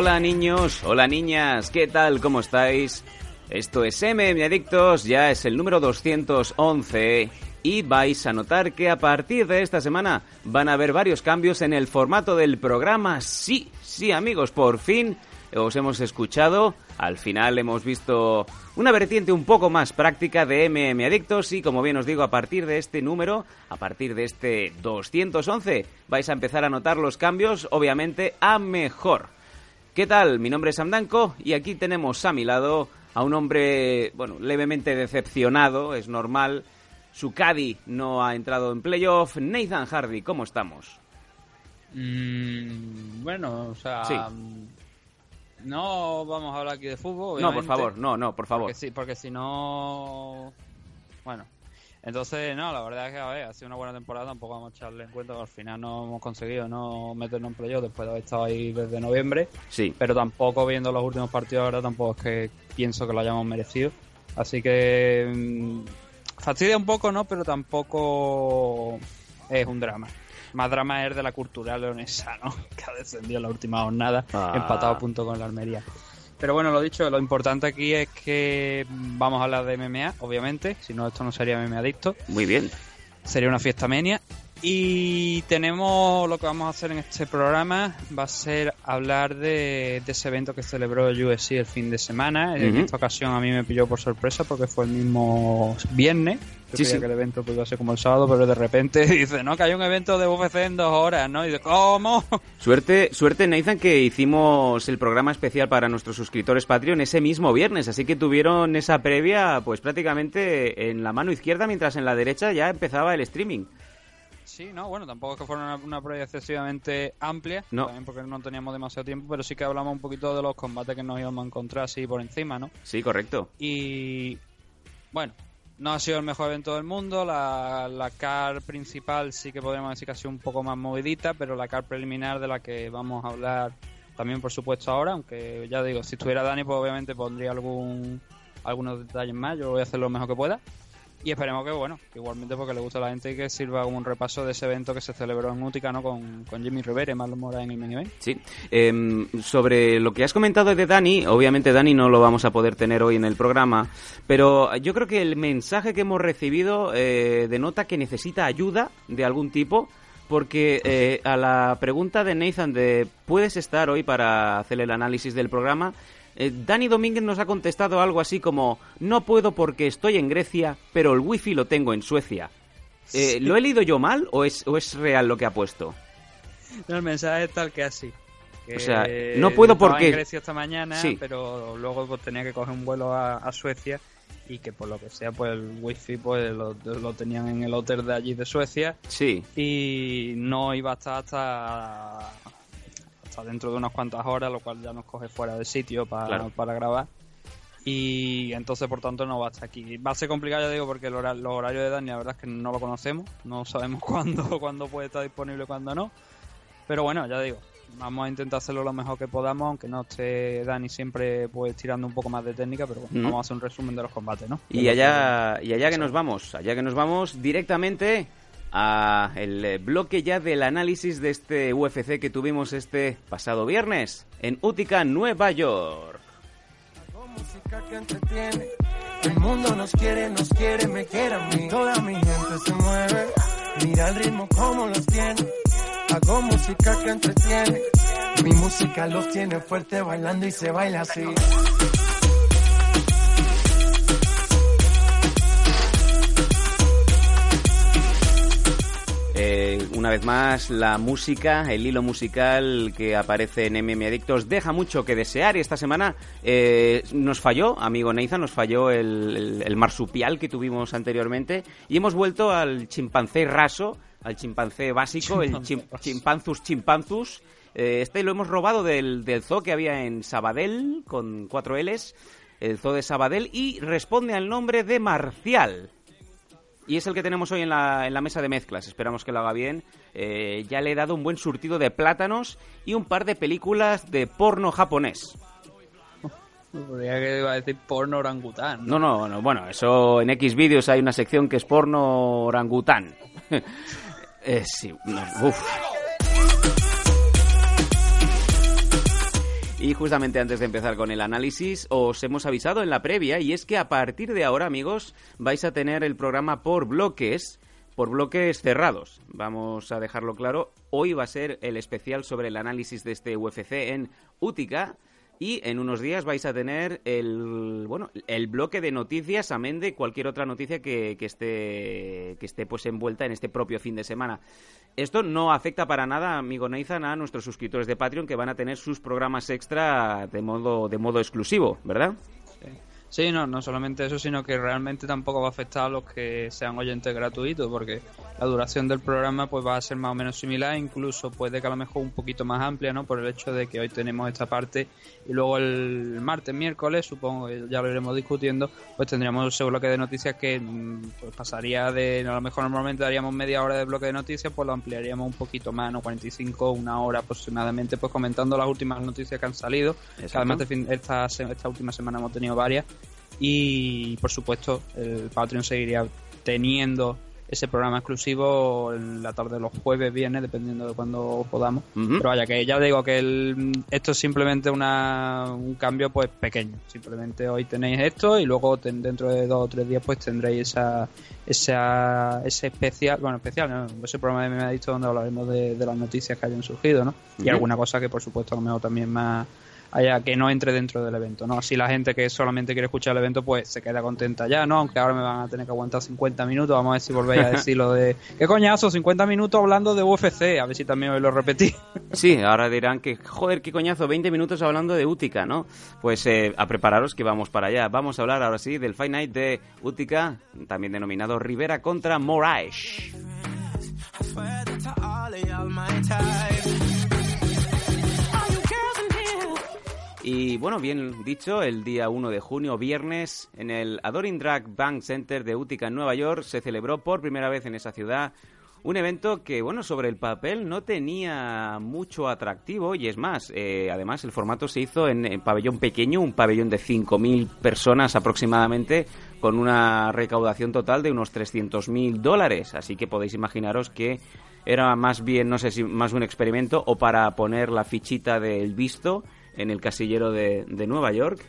Hola niños, hola niñas, ¿qué tal? ¿Cómo estáis? Esto es MM Adictos, ya es el número 211 y vais a notar que a partir de esta semana van a haber varios cambios en el formato del programa. Sí, sí amigos, por fin os hemos escuchado, al final hemos visto una vertiente un poco más práctica de MM Adictos y como bien os digo, a partir de este número, a partir de este 211, vais a empezar a notar los cambios, obviamente, a mejor. ¿Qué tal? Mi nombre es Sam Danko y aquí tenemos a mi lado a un hombre, bueno, levemente decepcionado, es normal. Su Caddy no ha entrado en playoff. Nathan Hardy, ¿cómo estamos? Mm, bueno, o sea, Sí. mm, no vamos a hablar aquí de fútbol. No, por favor, no, no, por favor. Porque sí, porque si no, bueno, entonces no, la verdad es que a ver, ha sido una buena temporada, tampoco vamos a echarle en cuenta que al final no hemos conseguido no meternos en playoff después de haber estado ahí desde noviembre, Sí, pero tampoco viendo los últimos partidos ahora tampoco es que pienso que lo hayamos merecido, así que mm, fastidia un poco, ¿no? Pero tampoco es un drama. Más drama es de la cultural leonesa, ¿no? Que ha descendido en la última jornada, Ah. empatado a punto con la Almería. Pero bueno, lo dicho, lo importante aquí es que vamos a hablar de MMA, obviamente, si no esto no sería MMA Adicto, muy bien. sería una fiesta menia. Y tenemos lo que vamos a hacer en este programa va a ser hablar de, de ese evento que celebró el UFC el fin de semana. En esta ocasión a mí me pilló por sorpresa porque fue el mismo viernes. Yo Sí, creía sí. que el evento pues, iba a ser como el sábado, pero de repente dice, no, que hay un evento de UFC en dos horas, ¿no? Y dice, ¿cómo? Suerte, suerte Nathan que hicimos el programa especial para nuestros suscriptores Patreon ese mismo viernes, así que tuvieron esa previa pues prácticamente en la mano izquierda mientras en la derecha ya empezaba el streaming. Sí, no, bueno, tampoco es que fuera una, una excesivamente amplia, No. también porque no teníamos demasiado tiempo, pero sí que hablamos un poquito de los combates que nos íbamos a encontrar así por encima, ¿no? Sí, correcto. Y bueno, no ha sido el mejor evento del mundo, la, la car principal sí que podríamos decir que ha sido un poco más movidita, pero la car preliminar de la que vamos a hablar también por supuesto ahora, aunque ya digo, si estuviera Dani pues obviamente pondría algún algunos detalles más, yo voy a hacer lo mejor que pueda. Y esperemos que, bueno, igualmente porque le gusta a la gente y que sirva como un repaso de ese evento que se celebró en Útica, ¿no? Con, con Jimmy Rivera y Marlon Mora en el main event. Sí. Em, sobre lo que has comentado de Dani, obviamente Dani no lo vamos a poder tener hoy en el programa, pero yo creo que el mensaje que hemos recibido eh, denota que necesita ayuda de algún tipo, porque eh, a la pregunta de Nathan de ¿puedes estar hoy para hacer el análisis del programa? Eh, Dani Domínguez nos ha contestado algo así como no puedo porque estoy en Grecia, pero el wifi lo tengo en Suecia. Eh, ¿Lo he leído yo mal o es, o es real lo que ha puesto? No, el mensaje es tal que así. que O sea, no puedo porque- en Grecia esta mañana, Sí. pero luego pues, tenía que coger un vuelo a, a Suecia y que por lo que sea, pues el wifi pues lo, lo tenían en el hotel de allí de Suecia Sí. y no iba a estar hasta, hasta dentro de unas cuantas horas, lo cual ya nos coge fuera del sitio para, Claro. para grabar. Y entonces, por tanto, no va a estar aquí. Va a ser complicado, ya digo, porque el hora- los horarios de Dani, la verdad es que no lo conocemos. No sabemos cuándo, cuándo puede estar disponible cuándo no. Pero bueno, ya digo, vamos a intentar hacerlo lo mejor que podamos, aunque no esté Dani siempre pues tirando un poco más de técnica, pero bueno, Ujú. vamos a hacer un resumen de los combates, ¿no? Y allá, y allá que nos vamos, allá que nos vamos directamente a el eh, bloque ya del análisis de este UFC que tuvimos este pasado viernes en Utica, Nueva York. Música que entretiene. El mundo nos quiere, nos quiere, me quiere a mí. Toda mi gente se mueve. Mira el ritmo como los tiene. Hago música que entretiene. Mi música los tiene fuerte bailando y se baila así. Eh, una vez más, la música, el hilo musical que aparece en MM Adictos deja mucho que desear y esta semana eh, nos falló, amigo Neiza, nos falló el, el- el marsupial que tuvimos anteriormente y hemos vuelto al chimpancé raso, al chimpancé básico, el chim- chimpanzus chimpanzus. Eh, este lo hemos robado del, del zoo que había en Sabadell, con cuatro L's, el zoo de Sabadell, y responde al nombre de Marcial. Y es el que tenemos hoy en la, en la mesa de mezclas. Esperamos que lo haga bien. Eh, ya le he dado un buen surtido de plátanos y un par de películas de porno japonés. Podría que iba a decir porno orangután. No, no, no. Bueno, eso en X vídeos hay una sección que es porno orangután. Eh, sí, no, uf. Y justamente antes de empezar con el análisis, os hemos avisado en la previa y es que a partir de ahora, amigos, vais a tener el programa por bloques, por bloques cerrados. Vamos a dejarlo claro. Hoy va a ser el especial sobre el análisis de este UFC en Útica. Y en unos días vais a tener el bueno el bloque de noticias, amén de cualquier otra noticia que, que esté que esté pues envuelta en este propio fin de semana. Esto no afecta para nada, amigo Nathan, a nuestros suscriptores de Patreon que van a tener sus programas extra de modo de modo exclusivo, ¿verdad? Sí, no, no solamente eso, sino que realmente tampoco va a afectar a los que sean oyentes gratuitos, porque la duración del programa pues va a ser más o menos similar, incluso puede que a lo mejor un poquito más amplia, ¿no? Por el hecho de que hoy tenemos esta parte y luego el martes, miércoles, supongo que ya lo iremos discutiendo, pues tendríamos ese bloque de noticias que mm, pues pasaría de, a lo mejor normalmente daríamos media hora de bloque de noticias, pues lo ampliaríamos un poquito más, ¿no? 45, una hora aproximadamente, pues comentando las últimas noticias que han salido, que además de fin- esta, esta última semana hemos tenido varias y por supuesto el Patreon seguiría teniendo ese programa exclusivo en la tarde de los jueves, viernes, dependiendo de cuando podamos. Pero vaya, que ya digo que el- esto es simplemente una, un cambio pues pequeño. Simplemente hoy tenéis esto y luego ten- dentro de dos o tres días pues tendréis esa, esa ese especial, bueno, especial, ¿no? ese programa de Me ha dicho donde hablaremos de, de las noticias que hayan surgido, ¿no? Y alguna cosa que por supuesto a lo mejor también más haya que no entre dentro del evento, ¿no? Así la gente que solamente quiere escuchar el evento pues se queda contenta ya, ¿no? Aunque ahora me van a tener que aguantar 50 minutos, vamos a ver si volvéis a decir lo de ¿qué coñazo? 50 minutos hablando de UFC, a ver si también os lo repetí. Sí, ahora dirán que, joder, qué coñazo, 20 minutos hablando de Útica, ¿no? Pues eh, a prepararos que vamos para allá. Vamos a hablar ahora sí del Fight Night de Útica, también denominado Rivera contra Moraes. Y bueno, bien dicho, el día 1 de junio, viernes, en el Adoring Drag Bank Center de Utica, en Nueva York, se celebró por primera vez en esa ciudad un evento que, bueno, sobre el papel no tenía mucho atractivo y es más, eh, además el formato se hizo en, en pabellón pequeño, un pabellón de 5.000 personas aproximadamente, con una recaudación total de unos 300.000 dólares. Así que podéis imaginaros que era más bien, no sé si más un experimento o para poner la fichita del visto en el casillero de, de Nueva York.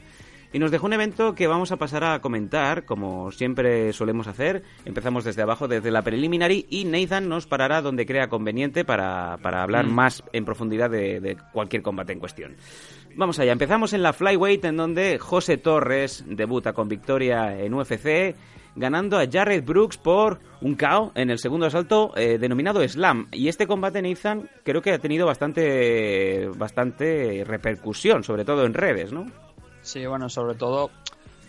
Y nos dejó un evento que vamos a pasar a comentar, como siempre solemos hacer. Empezamos desde abajo, desde la preliminary, y Nathan nos parará donde crea conveniente para, para hablar más en profundidad de, de cualquier combate en cuestión. Vamos allá, empezamos en la Flyweight, en donde José Torres debuta con victoria en UFC, ganando a Jared Brooks por un KO en el segundo asalto eh, denominado Slam. Y este combate, Nathan, creo que ha tenido bastante, bastante repercusión, sobre todo en redes, ¿no? Sí, bueno, sobre todo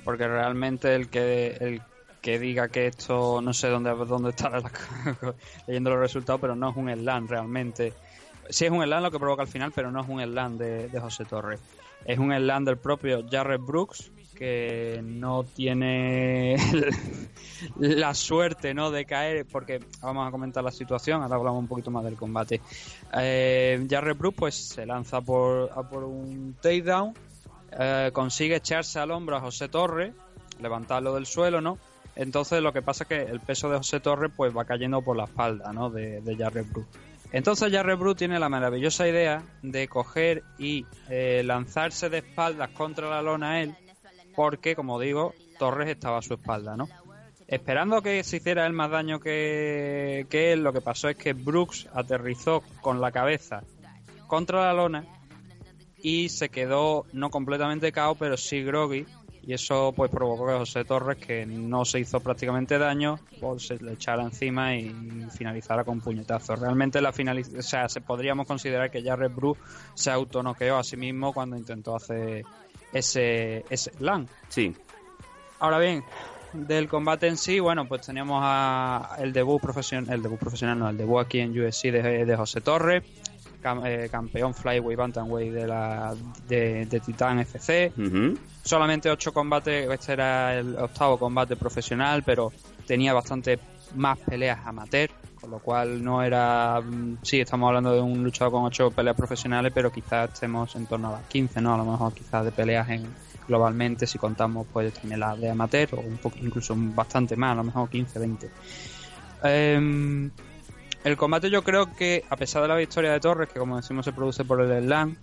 porque realmente el que el que diga que esto no sé dónde dónde estará la- leyendo los resultados, pero no es un slam realmente. Sí es un slam lo que provoca al final, pero no es un slam de, de José Torres. Es un slam del propio Jared Brooks que no tiene la suerte no de caer porque vamos a comentar la situación ahora hablamos un poquito más del combate eh, Jared Brooks pues se lanza por, por un takedown eh, consigue echarse al hombro a José Torres, levantarlo del suelo, ¿no? Entonces lo que pasa es que el peso de José Torres pues va cayendo por la espalda, ¿no? De, de Brooks. Entonces Jarrett Brooks tiene la maravillosa idea de coger y eh, lanzarse de espaldas contra la lona él, porque como digo, Torres estaba a su espalda, ¿no? Esperando que se hiciera él más daño que, que él, lo que pasó es que Brooks aterrizó con la cabeza contra la lona y se quedó no completamente cao, pero sí groggy Y eso pues provocó que José Torres, que no se hizo prácticamente daño, pues, se le echara encima y finalizara con puñetazo. Realmente la finaliz o sea, se podríamos considerar que Jared Bruce se autonoqueó a sí mismo cuando intentó hacer ese, ese LAN. Sí. Ahora bien, del combate en sí, bueno, pues teníamos a el debut profesional, el debut profesional, no, el debut aquí en USC de, de José Torres, cam- eh, campeón flyweight bantamweight de la de, de Titan FC. Solamente ocho combates, este era el octavo combate profesional, pero tenía bastante más peleas amateur, con lo cual no era, mm, sí, estamos hablando de un luchador con ocho peleas profesionales, pero quizás estemos en torno a las 15, ¿no? A lo mejor quizás de peleas en globalmente si contamos pues también las de amateur o un poco incluso bastante más, a lo mejor 15, 20. Em, el combate yo creo que a pesar de la victoria de Torres, que como decimos se produce por el slam,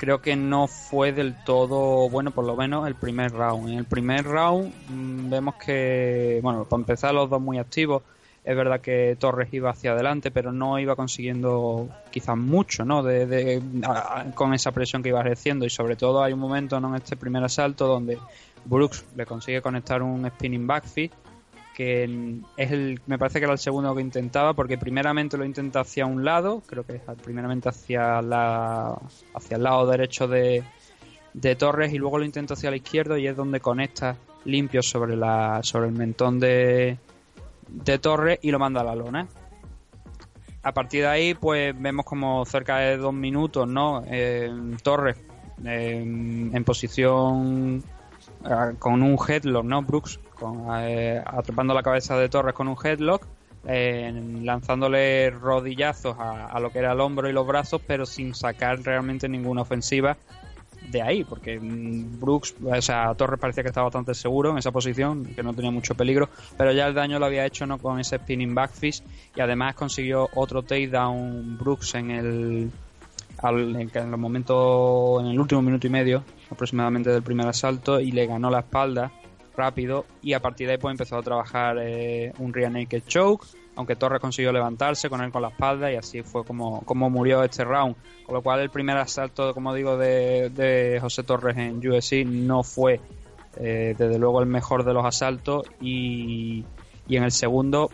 creo que no fue del todo bueno, por lo menos el primer round. En el primer round mm, vemos que, bueno, para empezar los dos muy activos. Es verdad que Torres iba hacia adelante, pero no iba consiguiendo quizás mucho, ¿no? De, de- a- con esa presión que iba ejerciendo. Y sobre todo hay un momento ¿no? en este primer asalto donde Brooks le consigue conectar un spinning backfist que es el, me parece que era el segundo que intentaba, porque primeramente lo intenta hacia un lado, creo que es primeramente hacia la hacia el lado derecho de, de Torres y luego lo intenta hacia la izquierda y es donde conecta limpio sobre la sobre el mentón de, de Torres y lo manda a la lona. A partir de ahí, pues vemos como cerca de dos minutos, ¿no? Eh, Torres en posición eh, con un headlock, ¿no? Brooks con, eh, atrapando la cabeza de Torres con un headlock, eh, lanzándole rodillazos a, lo que era el hombro y los brazos, pero sin sacar realmente ninguna ofensiva de ahí, porque mm, Brooks, o sea, Torres parecía que estaba bastante seguro en esa posición, que no tenía mucho peligro, pero ya el daño lo había hecho no con ese spinning backfist y además consiguió otro takedown Brooks en el en, los momentos en el último minuto y medio aproximadamente del primer asalto y le ganó la espalda y a partir de ahí pues empezó a trabajar eh, un rear naked choke aunque Torres consiguió levantarse con él con la espalda y así fue como, como murió este round. Con lo cual el primer asalto como digo de, de José Torres en UFC no fue eh, desde luego el mejor de los asaltos y, y en el segundo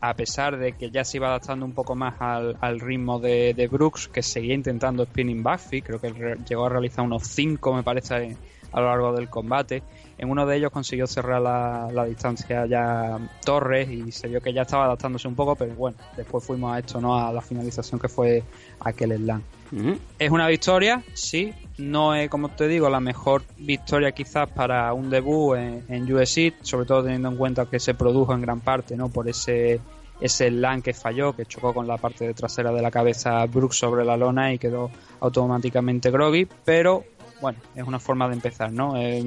a pesar de que ya se iba adaptando un poco más al, ritmo de, de Brooks, que seguía intentando spinning backfist, creo que llegó a realizar unos 5, me parece, a lo largo del combate. En uno de ellos consiguió cerrar la, la distancia ya Torres y se vio que ya estaba adaptándose un poco, pero bueno, después fuimos a esto, ¿no? A la finalización que fue aquel slam. Es una victoria, sí. No es, como te digo, la mejor victoria quizás para un debut en, en UFC, sobre todo teniendo en cuenta que se produjo en gran parte no por ese ese LAN que falló, que chocó con la parte de trasera de la cabeza Brooks sobre la lona y quedó automáticamente groggy, pero bueno, es una forma de empezar, ¿no? Eh,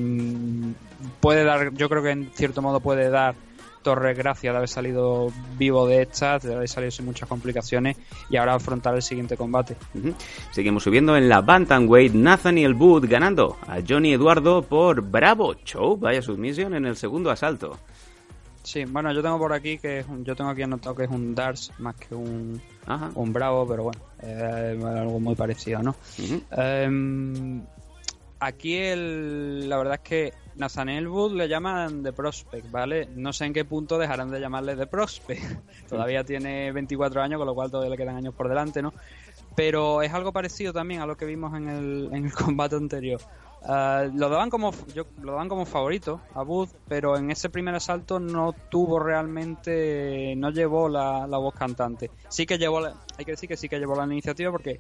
puede dar, yo creo que en cierto modo puede dar Torres gracias de haber salido vivo de estas, de haber salido sin muchas complicaciones y ahora afrontar el siguiente combate. Seguimos subiendo en la Bantamweight. Nathaniel Wood ganando a Johnny Eduardo por Bravo Show. Vaya submisión en el segundo asalto. Sí, bueno, yo tengo por aquí que es un- yo tengo aquí anotado que es un Dars más que un, Ajá. un Bravo, pero bueno, algo muy parecido, ¿no? Em, aquí el, la verdad es que Nathaniel Wood le llaman The Prospect, ¿vale? No sé en qué punto dejarán de llamarle The Prospect. todavía tiene 24 años, con lo cual todavía le quedan años por delante, ¿no? Pero es algo parecido también a lo que vimos en el, en el combate anterior. Ah, lo daban como lo daban como favorito a Wood, pero en ese primer asalto no tuvo realmente, no llevó la, la voz cantante. Sí que llevó, la- hay que decir que sí que llevó la iniciativa porque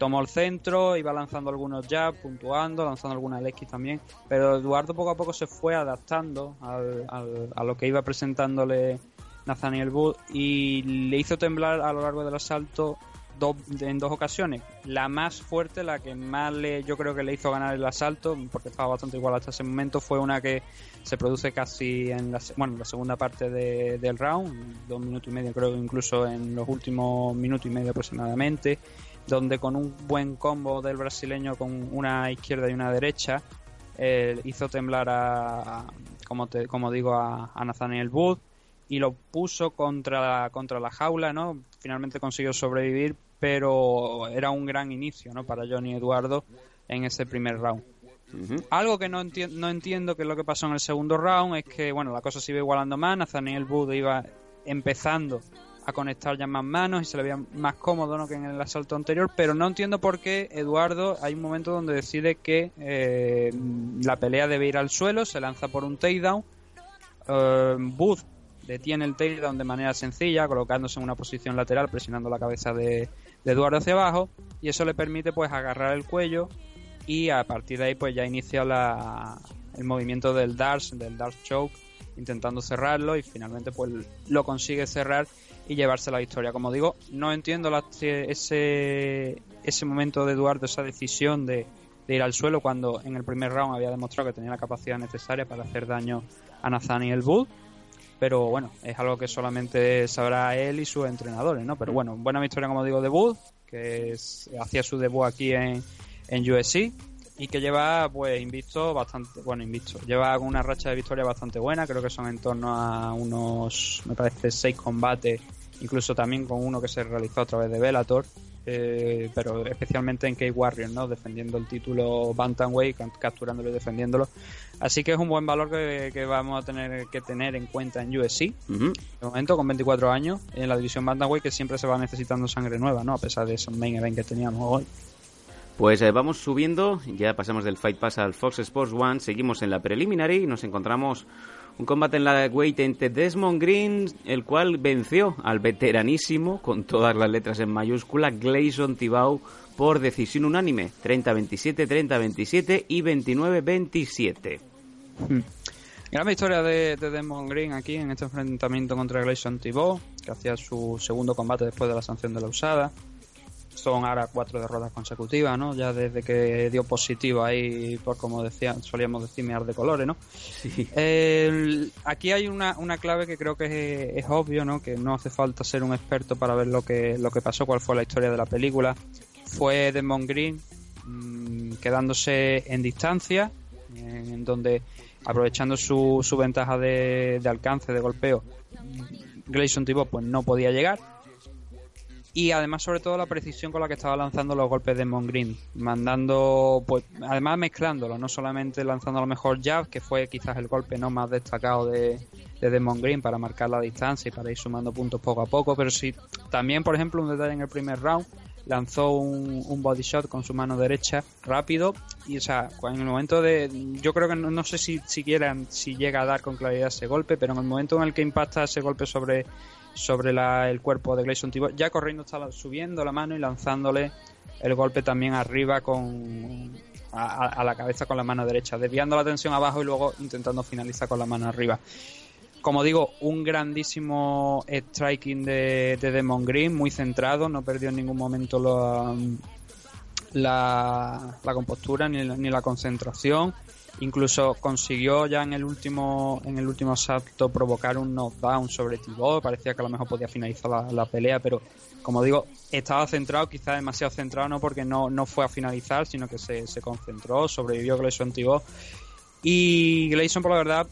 tomó el centro, iba lanzando algunos jabs, puntuando, lanzando algunas X también, pero Eduardo poco a poco se fue adaptando al- a lo que iba presentándole Nathaniel Wood y le hizo temblar a lo largo del asalto dos- en dos ocasiones. La más fuerte, la que más le, yo creo que le hizo ganar el asalto, porque estaba bastante igual hasta ese momento, fue una que se produce casi en la, bueno, en la segunda parte de- del round, dos minutos y medio creo, incluso en los últimos minutos y medio aproximadamente, donde con un buen combo del brasileño con una izquierda y una derecha, eh, hizo temblar a, a- como, te, como digo, a, a Nathaniel Wood y lo puso contra, contra la jaula, ¿no? Finalmente consiguió sobrevivir, pero era un gran inicio, ¿no? Para Johnny Eduardo en ese primer round. Algo que no, no entiendo que es lo que pasó en el segundo round es que, bueno, la cosa se iba igualando más, Nathaniel Booth iba empezando a conectar ya más manos y se le veía más cómodo ¿no? que en el asalto anterior, pero no entiendo por qué Eduardo hay un momento donde decide que eh, la pelea debe ir al suelo, se lanza por un takedown, eh, Booth detiene el takedown de manera sencilla, colocándose en una posición lateral, presionando la cabeza de, Eduardo hacia abajo, y eso le permite pues agarrar el cuello y a partir de ahí pues ya inicia la, el movimiento del Darts, del Dark Choke, intentando cerrarlo y finalmente pues lo consigue cerrar y llevarse la victoria. Como digo, no entiendo ese, ese momento de Eduardo, esa decisión de, ir al suelo cuando en el primer round había demostrado que tenía la capacidad necesaria para hacer daño a Nathaniel Bull. Pero bueno, es algo que solamente sabrá él y sus entrenadores, ¿no? Pero bueno, buena victoria, como digo, de Bull, que hacía su debut aquí en, en USC y que lleva pues invicto bastante bueno invicto lleva una racha de victoria bastante buena creo que son en torno a unos me parece seis combates incluso también con uno que se realizó a través de Bellator, eh, pero especialmente en K-Warrior, ¿no? defendiendo el título Bantamweight, capturándolo y defendiéndolo. Así que es un buen valor que, vamos a tener que tener en cuenta en USC, de momento con 24 años, en la división Bantamweight que siempre se va necesitando sangre nueva, ¿no? a pesar de esos main event que teníamos hoy. Pues eh, vamos subiendo, ya pasamos del Fight Pass al Fox Sports One, seguimos en la preliminary y nos encontramos un combate en la weight entre Desmond Green, el cual venció al veteranísimo, con todas las letras en mayúscula, Gleison Tibau por decisión unánime, 30-27, 30-27 y 29-27. Hmm. Gran victoria de, Desmond Green aquí en este enfrentamiento contra Gleison Tibau, que hacía su segundo combate después de la sanción de la usada son ahora cuatro derrotas consecutivas, ¿no? Ya desde que dio positivo ahí, por como decía, solíamos decir, mear de colores, ¿no? aquí hay una, una, clave que creo que es, obvio, ¿no? Que no hace falta ser un experto para ver lo que, lo que pasó, cuál fue la historia de la película. Fue Desmond Green mm, quedándose en distancia, en, donde aprovechando su, su ventaja de, de alcance, de golpeo, Grayson Tipo pues no podía llegar y además sobre todo la precisión con la que estaba lanzando los golpes de Green mandando pues además mezclándolo no solamente lanzando a lo mejor jab que fue quizás el golpe no más destacado de, de Demon Green para marcar la distancia y para ir sumando puntos poco a poco pero sí también por ejemplo un detalle en el primer round lanzó un, body shot con su mano derecha rápido y o sea en el momento de yo creo que no, sé si siquiera si llega a dar con claridad ese golpe pero en el momento en el que impacta ese golpe sobre sobre el cuerpo de Gleison Tibor. Ya corriendo está subiendo la mano y lanzándole el golpe también arriba con a, la cabeza con la mano derecha, desviando la tensión abajo y luego intentando finalizar con la mano arriba. Como digo, un grandísimo striking de, de Demon Green, muy centrado, no perdió en ningún momento la, la, compostura ni ni la concentración Incluso consiguió ya en el último en el último salto provocar un knockdown sobre Thibaut. Parecía que a lo mejor podía finalizar la, pelea, pero como digo, estaba centrado, quizás demasiado centrado, no porque no, no fue a finalizar, sino que se, se concentró, sobrevivió Gleison Thibaut. Y Gleison, por la verdad,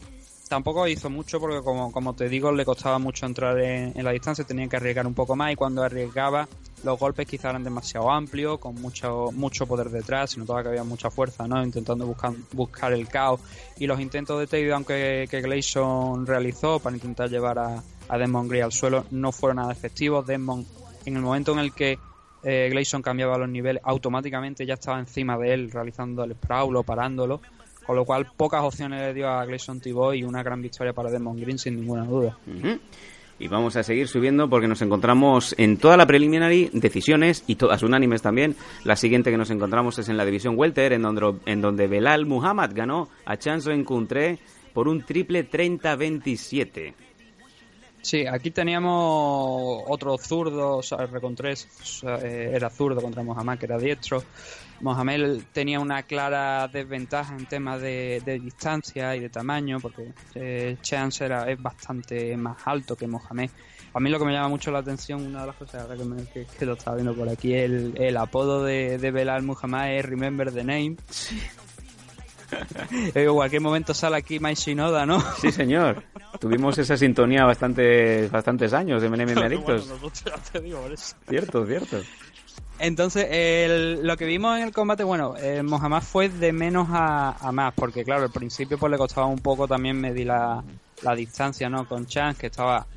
tampoco hizo mucho porque, como, como te digo, le costaba mucho entrar en, la distancia, tenía que arriesgar un poco más y cuando arriesgaba los golpes quizá eran demasiado amplios, con mucho, mucho poder detrás, se notaba que había mucha fuerza, ¿no? Intentando buscar, buscar el caos. Y los intentos de takedown que, que Gleison realizó para intentar llevar a, a Desmond Green al suelo no fueron nada efectivos. Desmond, en el momento en el que eh, Gleison cambiaba los niveles, automáticamente ya estaba encima de él, realizando el sprawl o parándolo. Con lo cual, pocas opciones le dio a Gleison Tiboy y una gran victoria para Desmond Green, sin ninguna duda. Y vamos a seguir subiendo porque nos encontramos en toda la preliminary decisiones y todas unánimes también. La siguiente que nos encontramos es en la división welter en donde, en donde Belal Muhammad ganó a Chance Rencontré por un triple 30-27. Sí, aquí teníamos otro zurdo, o sea, Recontrés eh, era zurdo contra Mohamed, que era diestro. Mohamed tenía una clara desventaja en temas de, distancia y de tamaño, porque eh, Chance era, es bastante más alto que Mohamed. A mí lo que me llama mucho la atención, una de las cosas que, lo estaba viendo por aquí, el, el apodo de, de Belal Muhammad es Remember the Name. en cualquier momento sale aquí Mike Shinoda, ¿no? Sí, señor. Tuvimos esa sintonía bastante, bastantes años de Menem Adictos. cierto, cierto. Entonces, el- lo que vimos en el combate, bueno, eh, Mohamed fue de menos a, a más, porque claro, al principio pues le costaba un poco también medir la, la distancia, ¿no? Con Chance, que estaba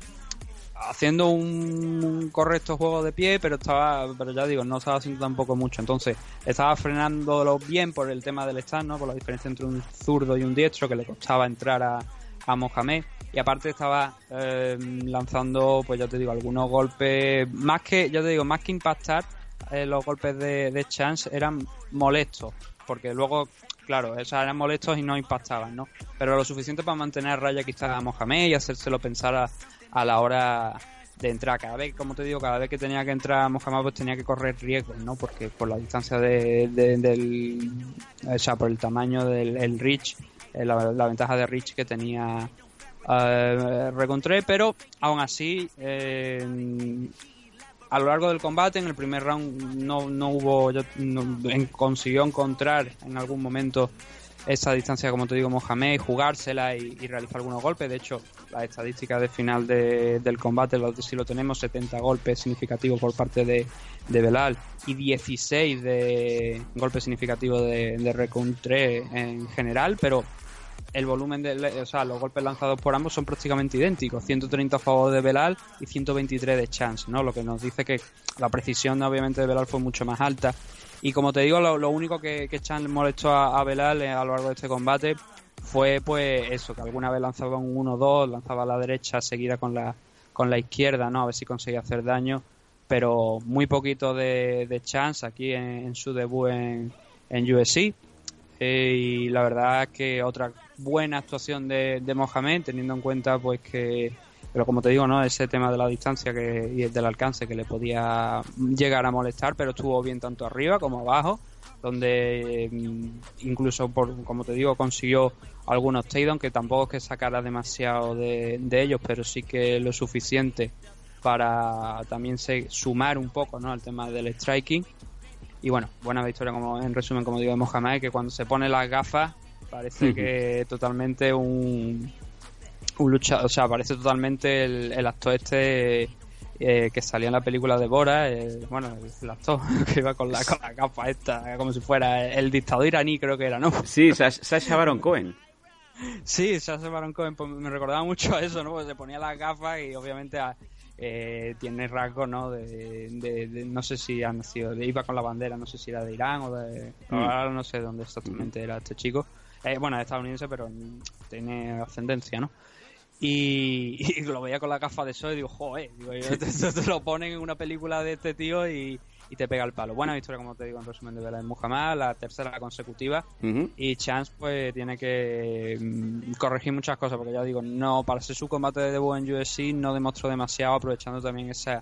haciendo un, un correcto juego de pie, pero estaba, pero ya digo, no estaba haciendo tampoco mucho. Entonces, estaba frenándolo bien por el tema del stand, ¿no? Por la diferencia entre un zurdo y un diestro, que le costaba entrar a, a Mohamed. Y aparte estaba eh, lanzando, pues ya te digo, algunos golpes, más que, ya te digo, más que impactar, eh, los golpes de, Chance eran molestos, porque luego, claro, o eran molestos y no impactaban, ¿no? Pero lo suficiente para mantener a raya quizás a Mohamed y hacérselo pensar a, a la hora de entrar. Cada vez, como te digo, cada vez que tenía que entrar Mohamed, pues tenía que correr riesgos, ¿no? Porque por la distancia de, de- del. O sea, por el tamaño del el reach, eh, la, ventaja de reach que tenía eh, Recontré, pero aún así. eh, a lo largo del combate, en el primer round no, no hubo, no- consiguió encontrar en algún momento esa distancia, como te digo, Mohamed, jugársela y, realizar algunos golpes. De hecho, las estadísticas de final de- del combate, si lo tenemos, 70 golpes significativos por parte de, Belal y 16 de golpes significativos de, de Recontré en general, pero el volumen de, o sea, los golpes lanzados por ambos son prácticamente idénticos, 130 a favor de Belal y 123 de Chance, ¿no? Lo que nos dice que la precisión obviamente de Belal fue mucho más alta. Y como te digo, lo, único que, que Chance molestó a, a Belal eh, a lo largo de este combate fue pues eso, que alguna vez lanzaba un 1-2, lanzaba a la derecha seguida con la, con la izquierda, ¿no? A ver si conseguía hacer daño, pero muy poquito de, de Chance aquí en, su debut en, en USC. Eh, y la verdad es que otra buena actuación de, de Mohamed, teniendo en cuenta pues que, pero como te digo, no ese tema de la distancia que, y el del alcance que le podía llegar a molestar, pero estuvo bien tanto arriba como abajo, donde mm, incluso, por, como te digo, consiguió algunos takedowns que tampoco es que sacara demasiado de, de ellos, pero sí que lo suficiente para también se, sumar un poco ¿no? al tema del striking. Y bueno, buena victoria como en resumen, como digo, de Mohamed, que cuando se pone las gafas parece que totalmente un, un lucha, o sea, parece totalmente el, el actor este eh, que salía en la película de Bora, eh, bueno, el, actor que iba con la, con la capa esta, como si fuera el dictador iraní, creo que era, ¿no? Sí, Sash- Sasha Baron Cohen. Sí, Sacha Baron Cohen pues, me recordaba mucho a eso, ¿no? Porque se ponía las gafas y obviamente a- eh, tiene rasgos, ¿no? De, de- de- no sé si ha nacido, de- iba con la bandera, no sé si era de Irán o de... Mm. Ahora no sé dónde exactamente era este chico. Eh, bueno, es estadounidense, pero tiene ascendencia, ¿no? Y, y lo veía con la gafa de sol y digo, joder, digo, yo, te lo ponen en una película de este tío y, y te pega el palo. Buena victoria, como te digo, en resumen de Belal Muhammad, la tercera consecutiva. Y Chance pues tiene que mm, corregir muchas cosas, porque ya digo, no para ser su combate de debut en USC no demostró demasiado, aprovechando también esa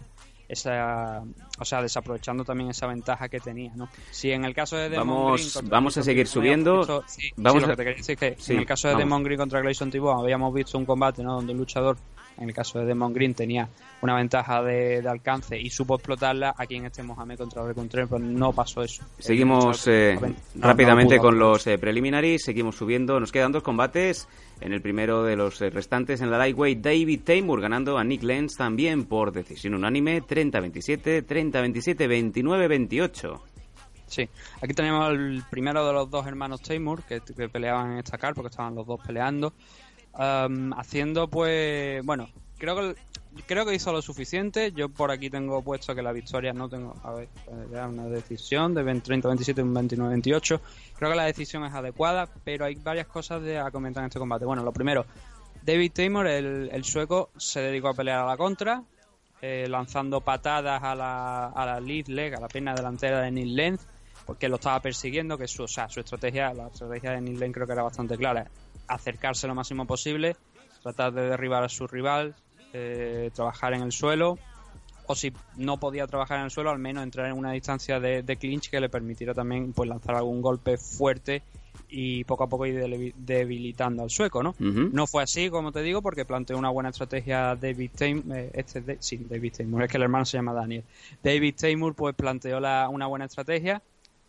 esa o sea, desaprovechando también esa ventaja que tenía, ¿no? Si en el caso de Demon Vamos- Green vamos a seguir subiendo. habíamos visto- sí, sí, Vamos lo a- que te quería decir es que Sí, en el caso de vamos. Demon Green contra Gleison Tibon habíamos visto un combate, ¿no? Donde el luchador, en el caso de Demon Green, tenía una ventaja de, de alcance y supo explotarla. Aquí en este Mohamed contra Recontrer, pues no pasó eso. Seguimos El eh, no- rápidamente no con los eh, preliminaries, seguimos subiendo, nos quedan dos combates. En el primero de los eh, restantes, en la lightweight, David Taymur ganando a Nick Lenz también por decisión unánime, 30-27, 30-27, 29-28. Sí, aquí tenemos el primero de los dos hermanos Taymor que, que peleaban en esta car porque estaban los dos peleando. Am, haciendo pues, bueno, creo que creo que hizo lo suficiente. Yo por aquí tengo puesto que la victoria no tengo, a ver, ya una decisión de 30-27 un 29-28. Creo que la decisión es adecuada, pero hay varias cosas de, a comentar en este combate. Bueno, lo primero, David Taymor, el, el sueco, se dedicó a pelear a la contra, eh, lanzando patadas a la, a la lead leg, a la pierna delantera de Neil Lenz, porque lo estaba persiguiendo, que su, o sea, su estrategia, la estrategia de Neil Lenz creo que era bastante clara, acercarse lo máximo posible, tratar de derribar a su rival, eh, trabajar en el suelo, o si no podía trabajar en el suelo, al menos entrar en una distancia de, de clinch que le permitiera también pues lanzar algún golpe fuerte y poco a poco ir debilitando al sueco, ¿no? No fue así, como te digo, porque planteó una buena estrategia David Taymor. este de- sí, David Taymor, es que el hermano se llama Daniel. David Taymor pues planteó la- una buena estrategia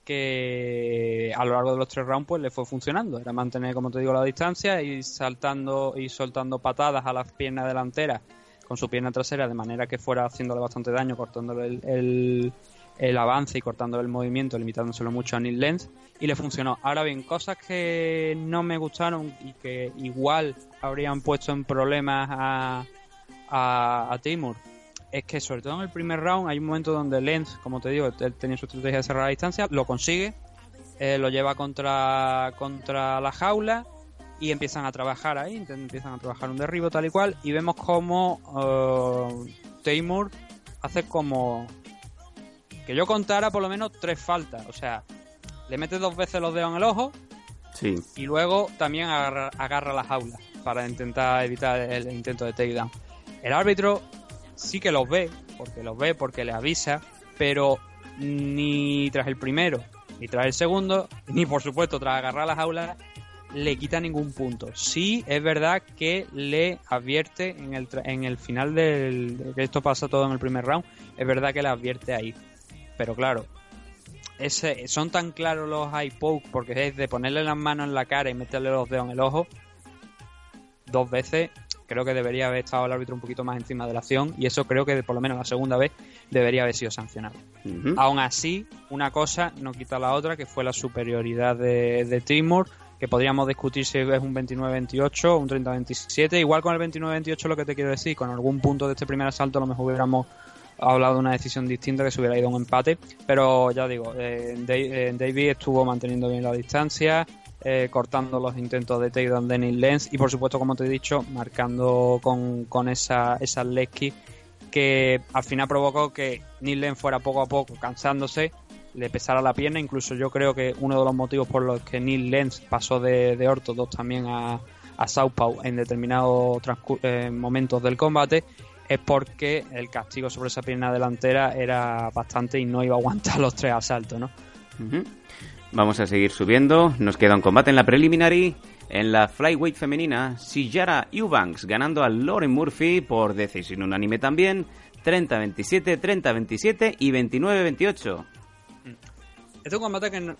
que a lo largo de los tres rounds pues le fue funcionando. Era mantener, como te digo, la distancia y saltando y soltando patadas a las piernas delanteras con su pierna trasera de manera que fuera haciéndole bastante daño, cortándole el, el, avance y cortando el movimiento, limitándoselo mucho a Neil Lenz, y le funcionó. Ahora bien, cosas que no me gustaron y que igual habrían puesto en problemas a, a, Timur, es que sobre todo en el primer round hay un momento donde Lenz, como te digo, él tenía su estrategia de cerrar la distancia, lo consigue, eh, lo lleva contra, contra la jaula y empiezan a trabajar ahí, empiezan a trabajar un derribo tal y cual, y vemos como uh, hace como que yo contara por lo menos tres faltas. O sea, le mete dos veces los dedos en el ojo. Sí. Y luego también agarra, agarra la jaula para intentar evitar el intento de takedown. El árbitro sí que los ve, porque los ve, porque le avisa, pero ni tras el primero, ni tras el segundo, ni por supuesto tras agarrar la jaula, le quita ningún punto. Sí, es verdad que le advierte en el, final del, de que esto pasa todo en el primer round, es verdad que le advierte ahí. Pero claro, ese, son tan claros los eye poke porque es de ponerle las manos en la cara y meterle los dedos en el ojo dos veces. Creo que debería haber estado el árbitro un poquito más encima de la acción y eso creo que por lo menos la segunda vez debería haber sido sancionado. Aún así, una cosa no quita la otra, que fue la superioridad de, de Timur que podríamos discutir si es un 29-28 o un 30-27. Igual con el 29-28 lo que te quiero decir, con algún punto de este primer asalto a lo mejor hubiéramos hablado de una decisión distinta que se hubiera ido a un empate, pero ya digo, eh, David estuvo manteniendo bien la distancia, eh, cortando los intentos de takedown de Neil Lenz y por supuesto, como te he dicho, marcando con, con esa, esa que al final provocó que Neil Lenz fuera poco a poco cansándose le pesara la pierna. Incluso yo creo que uno de los motivos por los que Neil Lenz pasó de, de ortodox también a, a Southpaw en determinados eh, momentos del combate es porque el castigo sobre esa pierna delantera era bastante y no iba a aguantar los tres asaltos, ¿no? Vamos a seguir subiendo. Nos queda un combate en la preliminary. En la flyweight femenina, Sijara Eubanks ganando a Lauren Murphy por decisión unánime también. 30-27, 30-27 y 29-28. Este es un combate que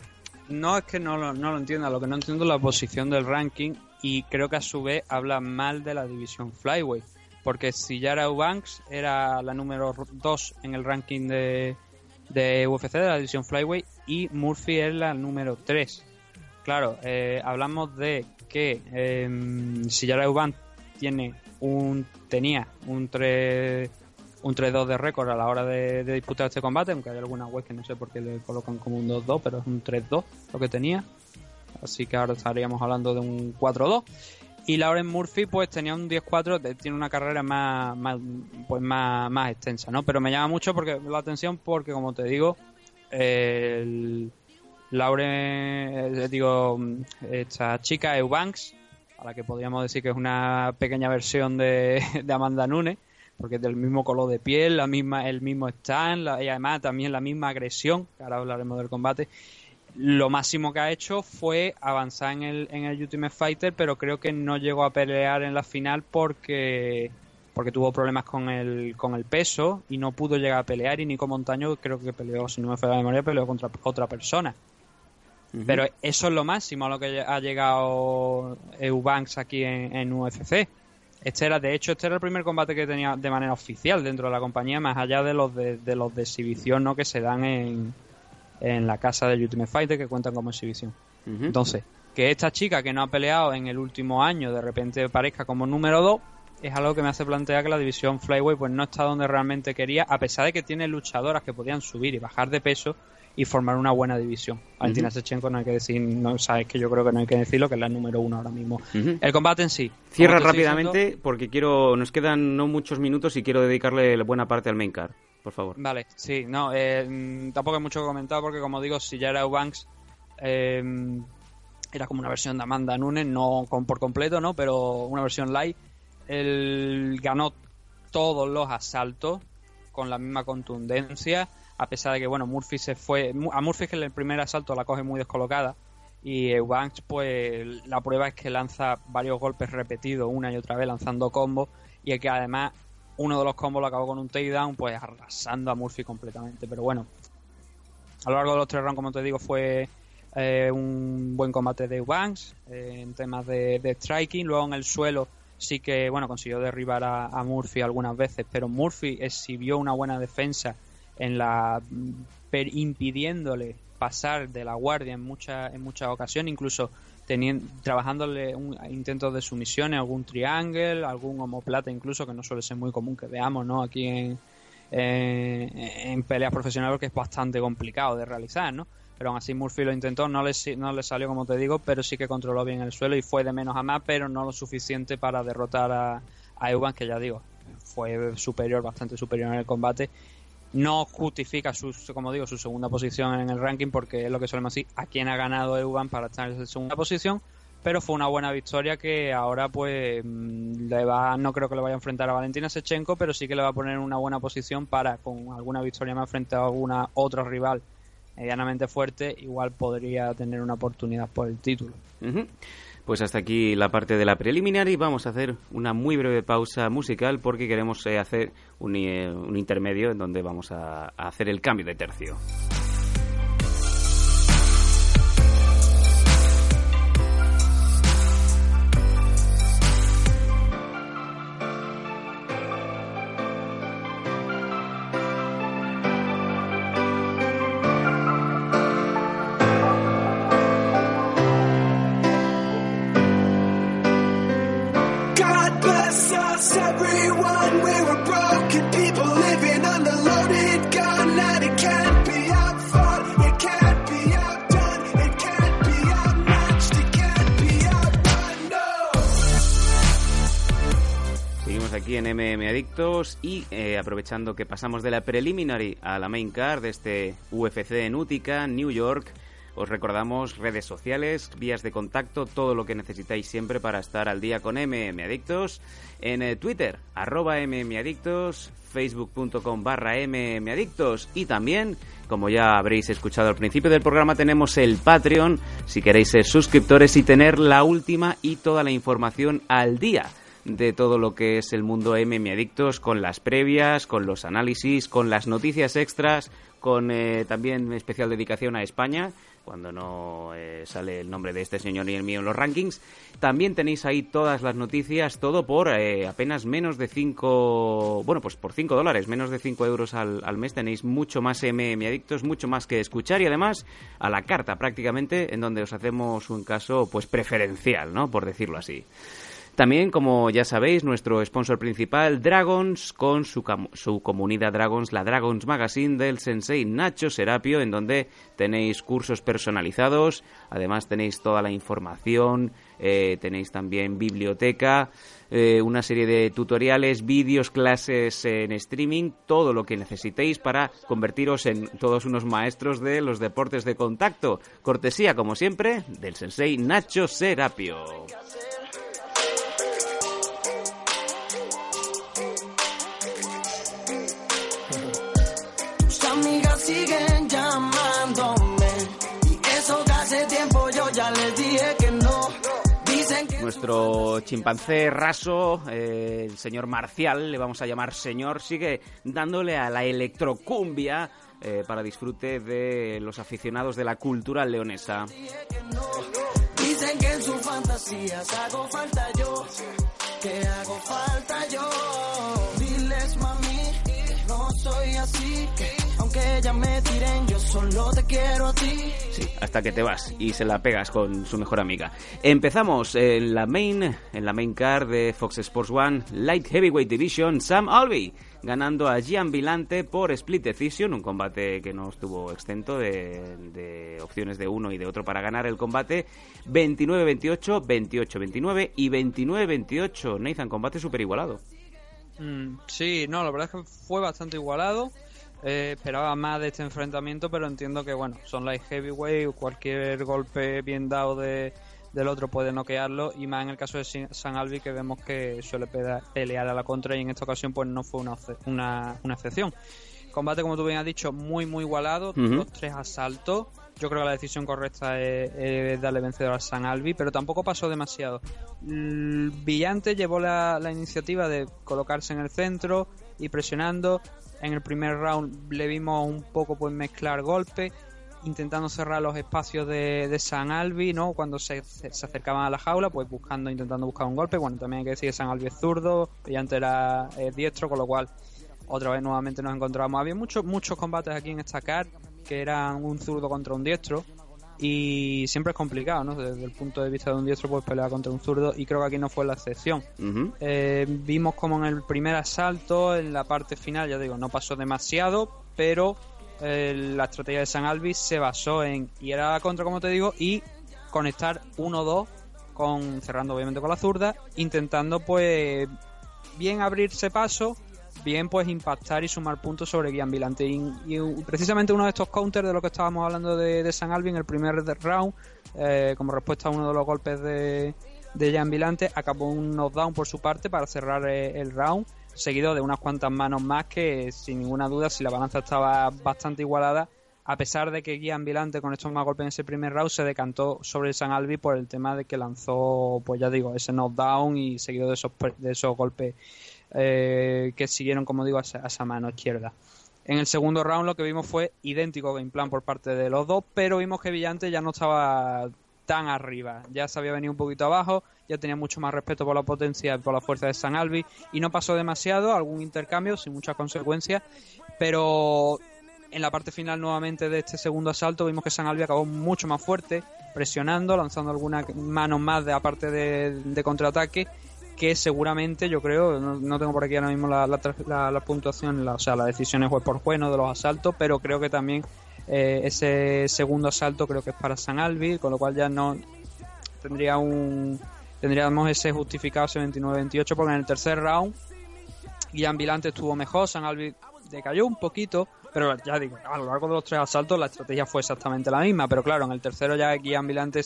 no, es que no lo, entienda, lo que no entiendo es la posición del ranking y creo que a su vez habla mal de la división Flyweight. Porque si Yara Eubanks era la número 2 en el ranking de, de UFC, de la división Flyweight, y Murphy es la número 3. Claro, eh, hablamos de que eh, si Yara Eubanks tiene un, tenía un 3 un 3-2 de récord a la hora de, disputar este combate, aunque hay alguna web que no sé por qué le colocan como un 2-2, pero es un 3-2 lo que tenía. Así que ahora estaríamos hablando de un 4-2. Y Lauren Murphy pues tenía un 10-4, tiene una carrera más, pues más, más extensa, ¿no? Pero me llama mucho porque la atención porque como te digo, el Lauren, eh, digo, esta chica Eubanks, a la que podríamos decir que es una pequeña versión de, de Amanda Nunes, porque es del mismo color de piel, la misma, el mismo stand y además también la misma agresión, que ahora hablaremos del combate. Lo máximo que ha hecho fue avanzar en el, en el Ultimate Fighter, pero creo que no llegó a pelear en la final porque porque tuvo problemas con el, con el peso y no pudo llegar a pelear y Nico Montaño creo que peleó, si no me falla la memoria, peleó contra otra persona. Pero eso es lo máximo a lo que ha llegado Eubanks aquí en, en UFC. Este era, de hecho, este era el primer combate que tenía de manera oficial dentro de la compañía, más allá de los de, los de exhibición ¿no? que se dan en, en la casa de Ultimate Fighter que cuentan como exhibición. Entonces, que esta chica que no ha peleado en el último año de repente parezca como número 2 es algo que me hace plantear que la división Flyway pues no está donde realmente quería, a pesar de que tiene luchadoras que podían subir y bajar de peso y formar una buena división. Valentina Sechenko no hay que decir, no sabes que yo creo que no hay que decirlo, que es la número uno ahora mismo. El combate en sí. Cierra rápidamente porque quiero, nos quedan no muchos minutos y quiero dedicarle buena parte al main card, por favor. Vale, sí, no, eh, tampoco hay mucho que comentar porque como digo, si ya era Eubanks eh, era como una versión de Amanda Nunes, no con, por completo, ¿no? Pero una versión light. Él ganó todos los asaltos con la misma contundencia a pesar de que, bueno, Murphy se fue. A Murphy que en el primer asalto la coge muy descolocada. Y Eubanks, pues la prueba es que lanza varios golpes repetidos una y otra vez, lanzando combos. Y que además uno de los combos lo acabó con un takedown, pues arrasando a Murphy completamente. Pero bueno, a lo largo de los tres rounds, como te digo, fue eh, un buen combate de Eubanks eh, en temas de, striking. Luego en el suelo sí que, bueno, consiguió derribar a Murphy algunas veces, pero Murphy exhibió una buena defensa en la impidiéndole pasar de la guardia en muchas en muchas ocasiones, incluso teniendo, trabajándole un intentos de sumisión, algún triángulo, algún homoplata incluso, que no suele ser muy común que veamos ¿no? aquí en, en peleas profesionales, porque es bastante complicado de realizar, ¿no? pero aún así Murphy lo intentó, no le, no le salió como te digo, pero sí que controló bien el suelo y fue de menos a más, pero no lo suficiente para derrotar a, a que ya digo, fue superior, bastante superior en el combate. No justifica, su, como digo, su segunda posición en el ranking porque es lo que solemos decir, a quién ha ganado Eubank para estar en segunda posición, pero fue una buena victoria que ahora pues mm, le va, no creo que le vaya a enfrentar a Valentina Sechenko, pero sí que le va a poner en una buena posición para con alguna victoria más frente a alguna otro rival medianamente fuerte, igual podría tener una oportunidad por el título. Pues hasta aquí la parte de la preliminar y vamos a hacer una muy breve pausa musical porque queremos eh, hacer eh, un, intermedio en donde vamos a hacer el cambio de tercio. Y eh, aprovechando que pasamos de la preliminary a la main card de este UFC en Utica, New York, os recordamos redes sociales, vías de contacto, todo lo que necesitáis siempre para estar al día con MM Adictos. En eh, Twitter, arroba MMAdictos, facebook.com barra MMAdictos y también, como ya habréis escuchado al principio del programa, tenemos el Patreon si queréis ser suscriptores y tener la última y toda la información al día de todo lo que es el mundo MM Adictos, con las previas, con los análisis, con las noticias extras, con eh, también especial dedicación a España, cuando no eh, sale el nombre de este señor y el mío en los rankings. También tenéis ahí todas las noticias, todo por eh, apenas menos de 5, bueno, pues por 5 dólares, menos de 5 euros al, al, mes tenéis mucho más MM Adictos, mucho más que escuchar y además a la carta prácticamente, en donde os hacemos un caso pues preferencial, ¿no? Por decirlo así. También, como ya sabéis, nuestro sponsor principal, Dragons, con su, su, comunidad Dragons, la Dragons Magazine del sensei Nacho Serapio, en donde tenéis cursos personalizados, además tenéis toda la información, eh, tenéis también biblioteca, eh, una serie de tutoriales, vídeos, clases en streaming, todo lo que necesitéis para convertiros en todos unos maestros de los deportes de contacto. Cortesía, como siempre, del sensei Nacho Serapio. Siguen llamándome. Y eso que hace tiempo yo ya les dije que no. Dicen que Nuestro chimpancé raso, eh, el señor Marcial, le vamos a llamar señor, sigue dándole a la electrocumbia eh, para disfrute de los aficionados de la cultura leonesa. Dicen que en sus fantasías hago falta yo, que hago falta ella me tiren, yo solo te quiero a ti. Sí, hasta que te vas y se la pegas con su mejor amiga. Empezamos en la main, en la main card de Fox Sports One, Light Heavyweight Division, Sam Alvey ganando a Gian Vilante por split decision, un combate que no estuvo exento de, de opciones de uno y de otro para ganar el combate. 29-28, 28-29 y 29-28. Nathan, combate super igualado. Mm, sí, no, la verdad es que fue bastante igualado. Eh, esperaba más de este enfrentamiento, pero entiendo que, bueno, son light heavyweight, cualquier golpe bien dado de, del otro puede noquearlo, y más en el caso de San Albi, que vemos que suele pelear a la contra, y en esta ocasión, pues no fue una, una, una excepción. Combate, como tú bien has dicho, muy, muy igualado, los tres asaltos. Yo creo que la decisión correcta es, darle vencedor a San Albi, pero tampoco pasó demasiado. Villante llevó la, la iniciativa de colocarse en el centro y presionando en el primer round le vimos un poco pues mezclar golpes, intentando cerrar los espacios de, San Albi, ¿no? Cuando se, se, acercaban a la jaula, pues buscando, intentando buscar un golpe. Bueno, también hay que decir que San Albi es zurdo, y antes era diestro, con lo cual otra vez nuevamente nos encontramos. Había muchos muchos combates aquí en esta car que eran un zurdo contra un diestro y siempre es complicado, ¿no? Desde el punto de vista de un diestro puedes pelear contra un zurdo y creo que aquí no fue la excepción. Eh, vimos como en el primer asalto, en la parte final, ya digo, no pasó demasiado, pero eh, la estrategia de San Alvis se basó en ir a la contra, como te digo, y conectar 1-2, con, cerrando obviamente con la zurda, intentando pues bien abrirse paso, bien pues impactar y sumar puntos sobre Guian Vilante. Y, precisamente uno de estos counters de lo que estábamos hablando de, San Alvin el primer round, eh, como respuesta a uno de los golpes de, de Gian Vilante, acabó un knockdown por su parte para cerrar eh, el round, seguido de unas cuantas manos más que sin ninguna duda, si la balanza estaba bastante igualada, a pesar de que Gian Vilante con estos más golpes en ese primer round se decantó sobre San Albi por el tema de que lanzó, pues ya digo, ese knockdown y seguido de esos, de esos golpes eh, que siguieron, como digo, a esa, mano izquierda. En el segundo round lo que vimos fue idéntico game plan por parte de los dos, pero vimos que Villante ya no estaba tan arriba, ya se había venido un poquito abajo, ya tenía mucho más respeto por la potencia y por la fuerza de San Albi y no pasó demasiado, algún intercambio sin muchas consecuencias, pero en la parte final nuevamente de este segundo asalto vimos que San Albi acabó mucho más fuerte, presionando, lanzando algunas manos más de aparte de, de contraataque que seguramente yo creo, no, no, tengo por aquí ahora mismo la, la, la, puntuación, o sea, la decisión es juez por juez, no de los asaltos, pero creo que también eh, ese segundo asalto creo que es para San Albi, con lo cual ya no tendría un tendríamos ese justificado ese 29-28 porque en el tercer round Guian Vilante estuvo mejor, San Albi decayó un poquito, pero ya digo, a lo largo de los tres asaltos la estrategia fue exactamente la misma, pero claro, en el tercero ya Guian Vilante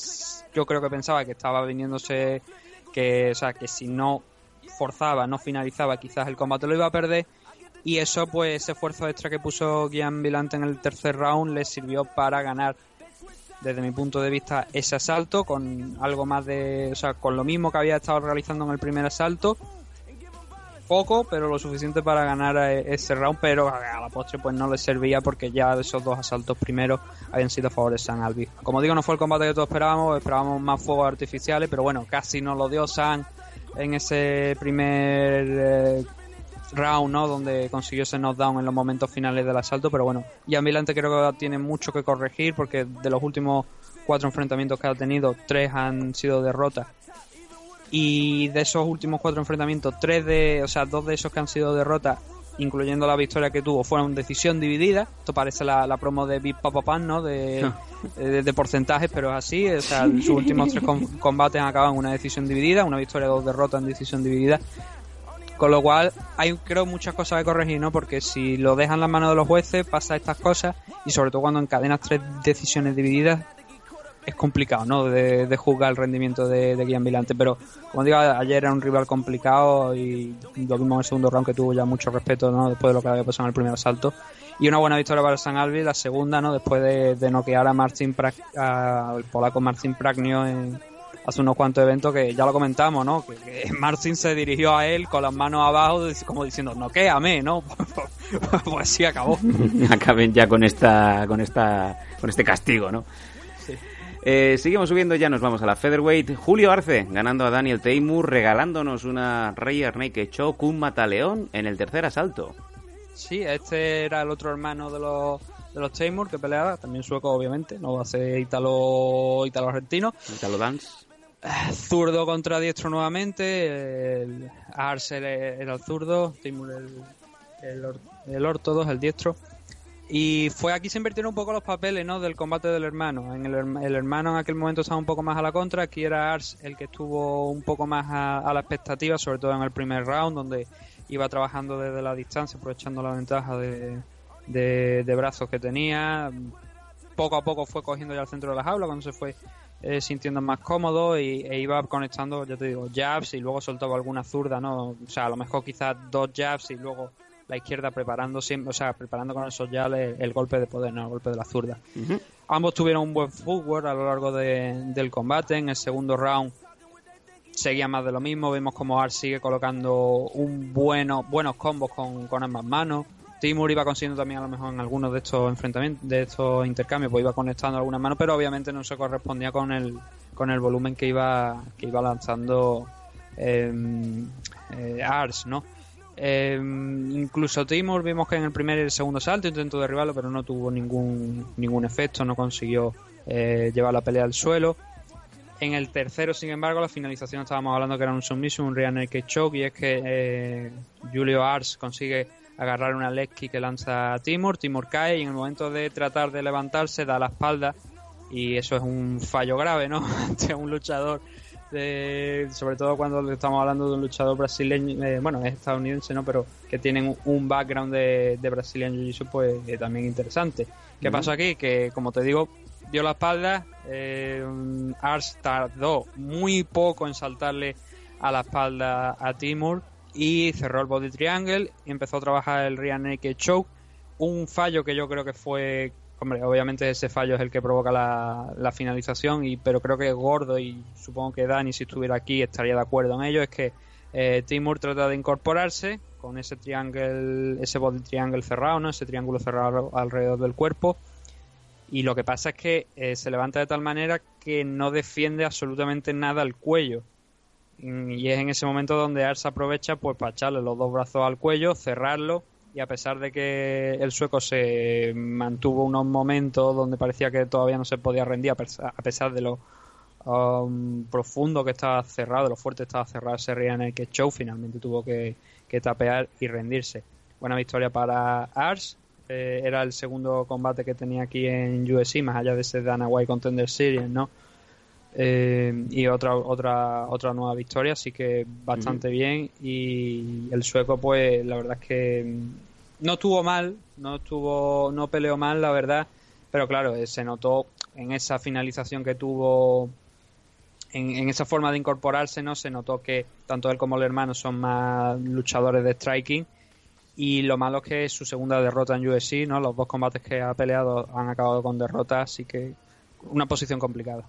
yo creo que pensaba que estaba viniéndose que, o sea, que si no forzaba, no finalizaba, quizás el combate lo iba a perder. Y eso, pues, ese esfuerzo extra que puso Gian Vilante en el tercer round le sirvió para ganar, desde mi punto de vista, ese asalto con algo más de, o sea, con lo mismo que había estado realizando en el primer asalto. Poco, pero lo suficiente para ganar ese round, pero a la postre pues no le servía porque ya esos dos asaltos primeros habían sido a favor de San Albi. Como digo, no fue el combate que todos esperábamos, esperábamos más fuegos artificiales, pero bueno, casi nos lo dio San en ese primer eh, round, ¿no? Donde consiguió ese knockdown en los momentos finales del asalto, pero bueno, ya Milante creo que tiene mucho que corregir porque de los últimos cuatro enfrentamientos que ha tenido, tres han sido derrotas y de esos últimos cuatro enfrentamientos, tres de, o sea, dos de esos que han sido derrotas, incluyendo la victoria que tuvo, fueron decisión dividida. Esto parece la, la promo de Big Papa Pan, ¿no? De, de, de, porcentajes, pero es así. O sea, sus últimos tres com combates han acabado en una decisión dividida, una victoria, dos derrotas en decisión dividida. Con lo cual, hay creo muchas cosas que corregir, ¿no? Porque si lo dejan en las manos de los jueces, pasa estas cosas, y sobre todo cuando encadenas tres decisiones divididas, es complicado, ¿no? De, de juzgar el rendimiento de, de Vilante. Pero, como digo, ayer era un rival complicado y lo vimos en el segundo round que tuvo ya mucho respeto, ¿no? Después de lo que había pasado en el primer asalto. Y una buena victoria para San Albi, la segunda, ¿no? Después de, noquear a Marcin Prak, al polaco Marcin Pragnio en, hace unos cuantos eventos que ya lo comentamos, ¿no? Que, que Marcin se dirigió a él con las manos abajo, como diciendo, noquéame, ¿no? pues sí, acabó. Acaben ya con esta, con esta, con este castigo, ¿no? Eh, seguimos subiendo, ya nos vamos a la Featherweight. Julio Arce ganando a Daniel Teimur, regalándonos una Reyer Naked Shock, un mataleón en el tercer asalto. Sí, este era el otro hermano de los, de los Teimur que peleaba, también sueco obviamente, no va a ser italo, italo argentino. Italo dance. Zurdo contra diestro nuevamente, el Arce era el zurdo, Teimur el, el, el ortodox, el diestro. Y fue aquí se invirtieron un poco los papeles ¿no? del combate del hermano. En el, el, hermano en aquel momento estaba un poco más a la contra, aquí era Ars el que estuvo un poco más a, la expectativa, sobre todo en el primer round, donde iba trabajando desde la distancia, aprovechando la ventaja de, de, de brazos que tenía. Poco a poco fue cogiendo ya el centro de la jaula cuando se fue eh, sintiendo más cómodo y, e iba conectando, ya te digo, jabs y luego soltaba alguna zurda, ¿no? O sea, a lo mejor quizás dos jabs y luego la izquierda preparando siempre, o sea, preparando con esos ya el, el, golpe de poder, no el golpe de la zurda. Uh -huh. Ambos tuvieron un buen footwork a lo largo de, del combate. En el segundo round seguía más de lo mismo. Vemos como Art sigue colocando un bueno, buenos combos con, con ambas manos. Timur iba consiguiendo también a lo mejor en algunos de estos enfrentamientos, de estos intercambios, pues iba conectando algunas manos, pero obviamente no se correspondía con el, con el volumen que iba, que iba lanzando eh, eh, Ars, ¿no? Eh, incluso Timur vimos que en el primer y el segundo salto intentó derribarlo, pero no tuvo ningún, ningún efecto, no consiguió eh, llevar la pelea al suelo. En el tercero, sin embargo, la finalización estábamos hablando que era un submission, un rear naked choke, y es que eh, Julio Ars consigue agarrar una leg que lanza Timur, Timur cae y en el momento de tratar de levantarse da la espalda y eso es un fallo grave, ¿no? Ante un luchador de, sobre todo cuando estamos hablando de un luchador brasileño, eh, bueno, es estadounidense, ¿no? Pero que tienen un background de, de Brazilian Jiu-Jitsu, pues eh, también interesante. ¿Qué pasó aquí? Que, como te digo, dio la espalda, eh, Ars tardó muy poco en saltarle a la espalda a Timur y cerró el body triangle y empezó a trabajar el rear naked choke. Un fallo que yo creo que fue Hombre, obviamente ese fallo es el que provoca la, finalización, y, pero creo que Gordo y supongo que Dani, si estuviera aquí, estaría de acuerdo en ello. Es que eh, Timur trata de incorporarse con ese triángulo, ese body triangle cerrado, ¿no? ese triángulo cerrado alrededor del cuerpo. Y lo que pasa es que eh, se levanta de tal manera que no defiende absolutamente nada el cuello. Y es en ese momento donde Ars aprovecha pues para echarle los dos brazos al cuello, cerrarlo y a pesar de que el sueco se mantuvo unos momentos donde parecía que todavía no se podía rendir, a pesar de lo um, profundo que estaba cerrado, lo fuerte estaba cerrado ese en el que Show, finalmente tuvo que, tapear y rendirse. Buena victoria para Ars. Eh, era el segundo combate que tenía aquí en USC, más allá de ese Dana White Contender Series, ¿no? Eh, y otra otra otra nueva victoria así que bastante bien y el sueco pues la verdad es que no estuvo mal, no estuvo, no peleó mal, la verdad, pero claro, eh, se notó en esa finalización que tuvo, en, esa forma de incorporarse, no se notó que tanto él como el hermano son más luchadores de striking. Y lo malo es que su segunda derrota en UFC, ¿no? Los dos combates que ha peleado han acabado con derrotas, así que una posición complicada.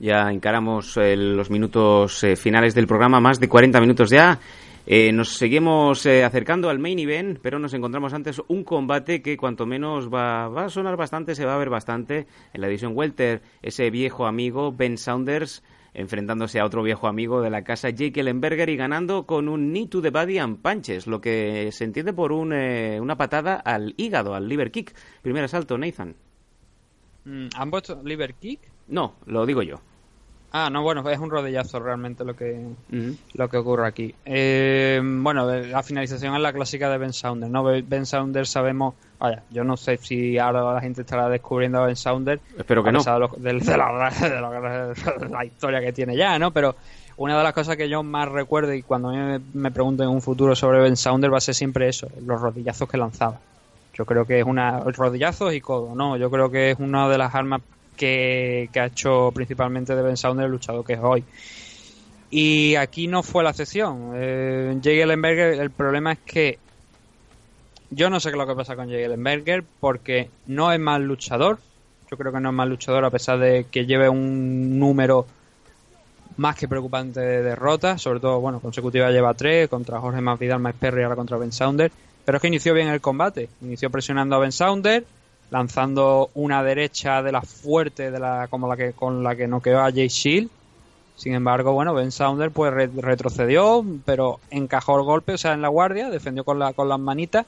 Ya encaramos eh, los minutos eh, finales del programa, más de 40 minutos ya. Eh, nos seguimos acercando al main event, pero nos encontramos antes un combate que cuanto menos va, va, a sonar bastante, se va a ver bastante en la edición Welter. Ese viejo amigo Ben Saunders enfrentándose a otro viejo amigo de la casa Jake Ellenberger y ganando con un knee to the body and punches, lo que se entiende por un, eh, una patada al hígado, al liver kick. Primer asalto, Nathan. Mm, ¿Han puesto liver kick? No, lo digo yo. Ah, no, bueno, es un rodillazo realmente lo que, lo que ocurre aquí. Eh, bueno, la finalización es la clásica de Ben Saunders, ¿no? Ben Saunders sabemos, vaya, yo no sé si ahora la gente estará descubriendo a Ben Saunders. Espero que no. De, la, historia que tiene ya, ¿no? Pero una de las cosas que yo más recuerdo y cuando me, me pregunto en un futuro sobre Ben Saunders va a ser siempre eso, los rodillazos que lanzaba. Yo creo que es una, rodillazos y codo, ¿no? Yo creo que es una de las armas que, ha hecho principalmente de Ben Saunders el luchador que es hoy. Y aquí no fue la excepción. Eh, Jay el problema es que yo no sé qué es lo que pasa con Jay Ellenberger porque no es mal luchador. Yo creo que no es mal luchador a pesar de que lleve un número más que preocupante de derrotas. Sobre todo, bueno, consecutiva lleva tres contra Jorge Masvidal, Mike Perry ahora contra Ben Saunders. Pero es que inició bien el combate. Inició presionando a Ben Saunders lanzando una derecha de la fuerte, de la, como la que con la que noqueó a Jay Shield. Sin embargo, bueno, Ben Sounder pues retrocedió, pero encajó el golpe, o sea, en la guardia, defendió con, la, con las manitas.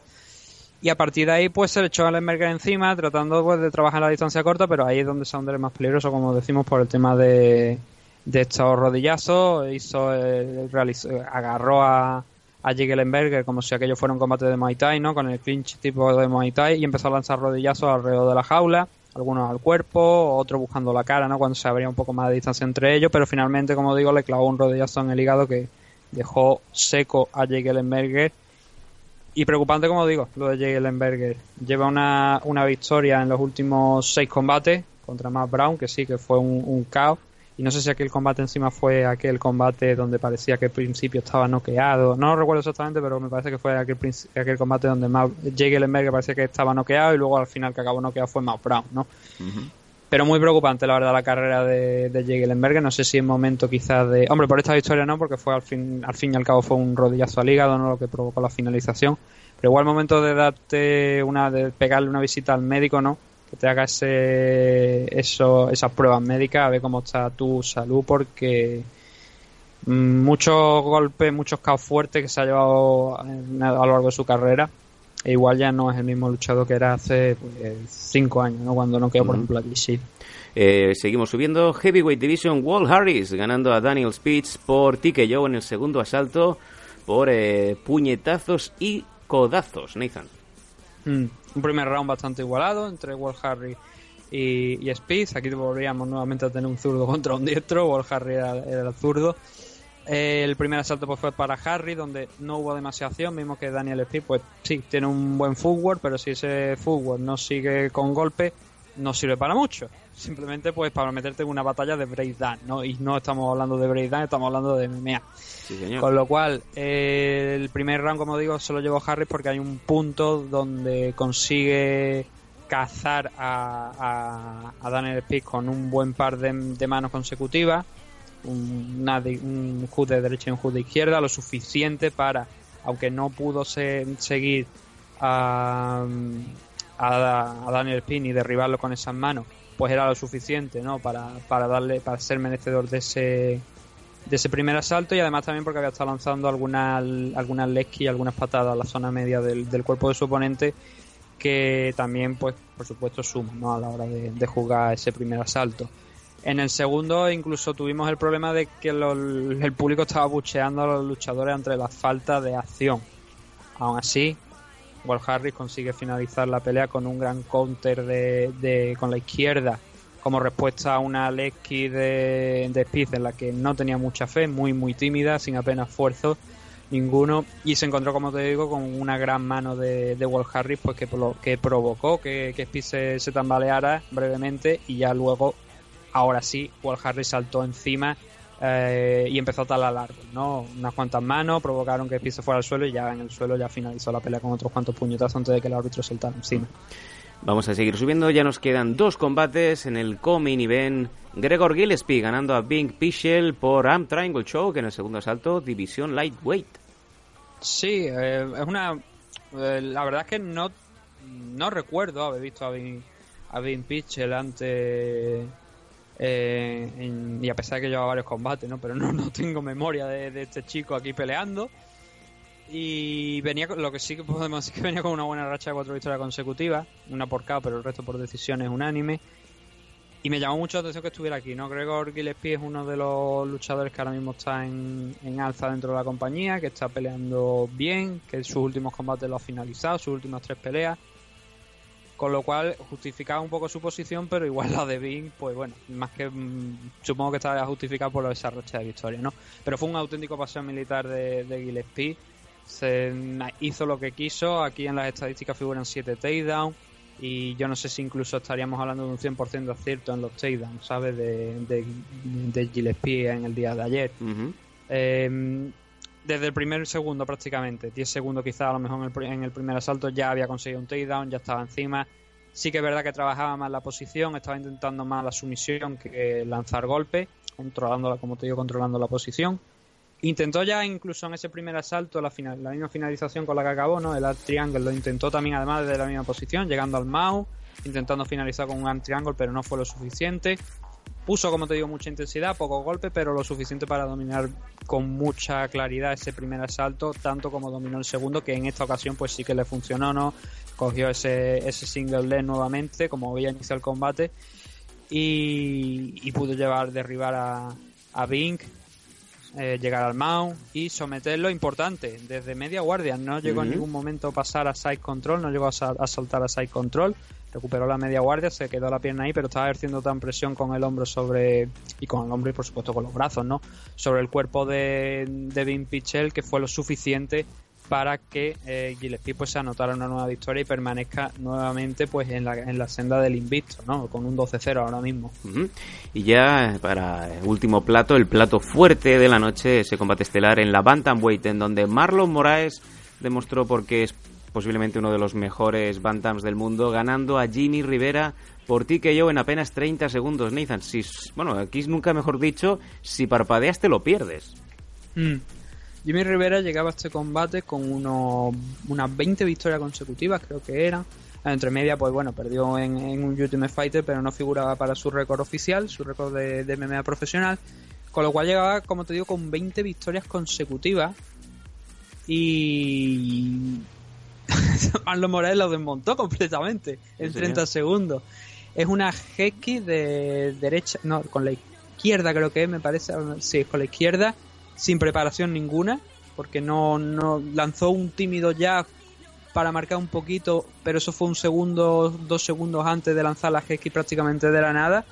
Y a partir de ahí, pues se le echó a Lemberger encima, tratando pues, de trabajar la distancia corta, pero ahí es donde Sounder es más peligroso, como decimos, por el tema de, de estos rodillazos. Hizo, eh, realizó, agarró a, a Jigelenberger como si aquello fuera un combate de Muay Thai, ¿no? Con el clinch tipo de Muay Thai y empezó a lanzar rodillazos alrededor de la jaula, algunos al cuerpo, otros buscando la cara, ¿no? Cuando se abría un poco más de distancia entre ellos, pero finalmente, como digo, le clavó un rodillazo en el hígado que dejó seco a Jigelenberger. Y preocupante, como digo, lo de Jigelenberger. Lleva una, una victoria en los últimos seis combates contra Matt Brown, que sí que fue un, un caos y no sé si aquel combate encima fue aquel combate donde parecía que al principio estaba noqueado. No lo recuerdo exactamente, pero me parece que fue aquel, aquel combate donde Jake Ellenberger parecía que estaba noqueado y luego al final que acabó noqueado fue Matt Brown, ¿no? Pero muy preocupante, la verdad, la carrera de, de Jake Ellenberger. No sé si en momento quizás de... Hombre, por esta victoria no, porque fue al fin, al fin y al cabo fue un rodillazo al hígado, ¿no? Lo que provocó la finalización. Pero igual momento de darte una... de pegarle una visita al médico, ¿no? Que te haga ese, eso, esas pruebas médicas, a ver cómo está tu salud, porque Mm, Muchos golpes, muchos caos fuertes que se ha llevado a lo largo de su carrera. E igual ya no es el mismo luchador que era hace pues, cinco años, ¿no? Cuando no quedó, por ejemplo, a DC. Eh, seguimos subiendo. Heavyweight Division, Walt Harris ganando a Daniel Spitz por TKO en el segundo asalto por eh, puñetazos y codazos, Nathan. Mm, Un primer round bastante igualado entre Walt Harry y, y. Aquí volveríamos nuevamente a tener un zurdo contra un diestro. Walt Harry era, el zurdo. Eh, el primer asalto pues, fue para Harry, donde no hubo demasiada acción. Vimos que Daniel Spitz, pues sí, tiene un buen footwork, pero si ese footwork no sigue con golpe, no sirve para mucho. Simplemente pues para meterte en una batalla de breakdown, ¿no? Y no estamos hablando de breakdown, estamos hablando de MMA. Sí, señor. Con lo cual, eh, el primer round, como digo, se lo llevó Harris porque hay un punto donde consigue cazar a, a, a Daniel Spitz con un buen par de, de manos consecutivas, un, una de- un hook de derecha y un hook de izquierda, lo suficiente para, aunque no pudo se- seguir a, a, a Daniel Spitz ni derribarlo con esas manos, pues era lo suficiente, ¿no? Para, para darle, para ser merecedor de ese de ese primer asalto y además también porque había estado lanzando algunas algunas y algunas patadas a la zona media del, del cuerpo de su oponente que también pues por supuesto suman ¿no? a la hora de, jugar ese primer asalto en el segundo incluso tuvimos el problema de que el público estaba bucheando a los luchadores ante la falta de acción aún así Walt Harris consigue finalizar la pelea con un gran counter de, de- con la izquierda como respuesta a una Lesky de, de en la que no tenía mucha fe, muy muy tímida, sin apenas esfuerzo ninguno y se encontró como te digo con una gran mano de, de Harris pues que, que provocó que, que se tambaleara brevemente y ya luego ahora sí Walt Harris saltó encima eh, y empezó a talar árbol, ¿no? Unas cuantas manos provocaron que Spitz se fuera al suelo y ya en el suelo ya finalizó la pelea con otros cuantos puñetazos antes de que el árbitro saltara encima. Vamos a seguir subiendo, ya nos quedan dos combates en el co-main event. Gregor Gillespie ganando a Bing Pichel por Am Triangle Show, que en el segundo asalto, división lightweight. Sí, eh, es una. eh, la verdad es que no, no recuerdo haber visto a Vin, a Vin Pitchell antes. Eh, en- y a pesar de que lleva varios combates, ¿no? Pero no, no tengo memoria de, este chico aquí peleando. Y venía con- lo que sí que podemos decir que venía con una buena racha de cuatro victorias consecutivas, una por KO, pero el resto por decisiones unánime. Y me llamó mucho la atención que estuviera aquí, ¿no? Gregor Gillespie es uno de los luchadores que ahora mismo está en, en alza dentro de la compañía, que está peleando bien, que sus últimos combates lo ha finalizado, sus últimas tres peleas. Con lo cual justificaba un poco su posición, pero igual la de Bing, pues bueno, más que mm, supongo que estaba justificado por esa racha de victoria, ¿no? Pero fue un auténtico paseo militar de, de Gillespie. Se hizo lo que quiso. Aquí en las estadísticas figuran 7 takedowns. Y yo no sé si incluso estaríamos hablando de un 100% de acierto en los takedowns, ¿sabes? De, de, de Gillespie en el día de ayer. Eh, desde el primer segundo prácticamente, 10 segundos quizá a lo mejor en el, en el primer asalto ya había conseguido un takedown, ya estaba encima. Sí que es verdad que trabajaba más la posición, estaba intentando más la sumisión que lanzar golpes, controlándola, como te digo, controlando la posición. Intentó ya incluso en ese primer asalto la, final, la misma finalización con la que acabó, ¿no? El triangle lo intentó también además desde la misma posición, llegando al mouse, intentando finalizar con un arm triangle, pero no fue lo suficiente. Puso, como te digo, mucha intensidad, poco golpe, pero lo suficiente para dominar con mucha claridad ese primer asalto, tanto como dominó el segundo, que en esta ocasión pues sí que le funcionó, ¿no? Cogió ese, ese single leg nuevamente, como veía iniciar el combate, y, y pudo llevar, derribar a, a Bink, eh, llegar al mount y someterlo importante desde media guardia. No llegó en ningún momento a pasar a side control no llegó a, sa- a saltar a side control recuperó la media guardia se quedó la pierna ahí pero estaba ejerciendo tan presión con el hombro sobre y con el hombro y por supuesto con los brazos no sobre el cuerpo de, de Vin Pichel que fue lo suficiente para que eh, Gillespie pues se anotara una nueva victoria y permanezca nuevamente pues en la, en la senda del invicto no con un 12-0 ahora mismo. Y ya para el último plato, el plato fuerte de la noche, ese combate estelar en la Bantamweight, en donde Marlon Moraes demostró por qué es posiblemente uno de los mejores Bantams del mundo, ganando a Jimmy Rivera por TKO en apenas 30 segundos. Nathan, si, bueno, aquí nunca mejor dicho, si parpadeas te lo pierdes. Mm. Jimmy Rivera llegaba a este combate con unos, unas 20 victorias consecutivas, creo que eran. Entre media, pues bueno, perdió en, un Ultimate Fighter, pero no figuraba para su récord oficial, su récord de MMA profesional. Con lo cual llegaba, como te digo, con 20 victorias consecutivas. Y. Marlon Moraes lo desmontó completamente en Sí, 30 segundos. Es una Hesky de derecha, no, con la izquierda creo que es, me parece. Sí, con la izquierda, sin preparación ninguna, porque no, no lanzó un tímido jab para marcar un poquito, pero eso fue un segundo, dos segundos antes de lanzar la Hesky prácticamente de la nada.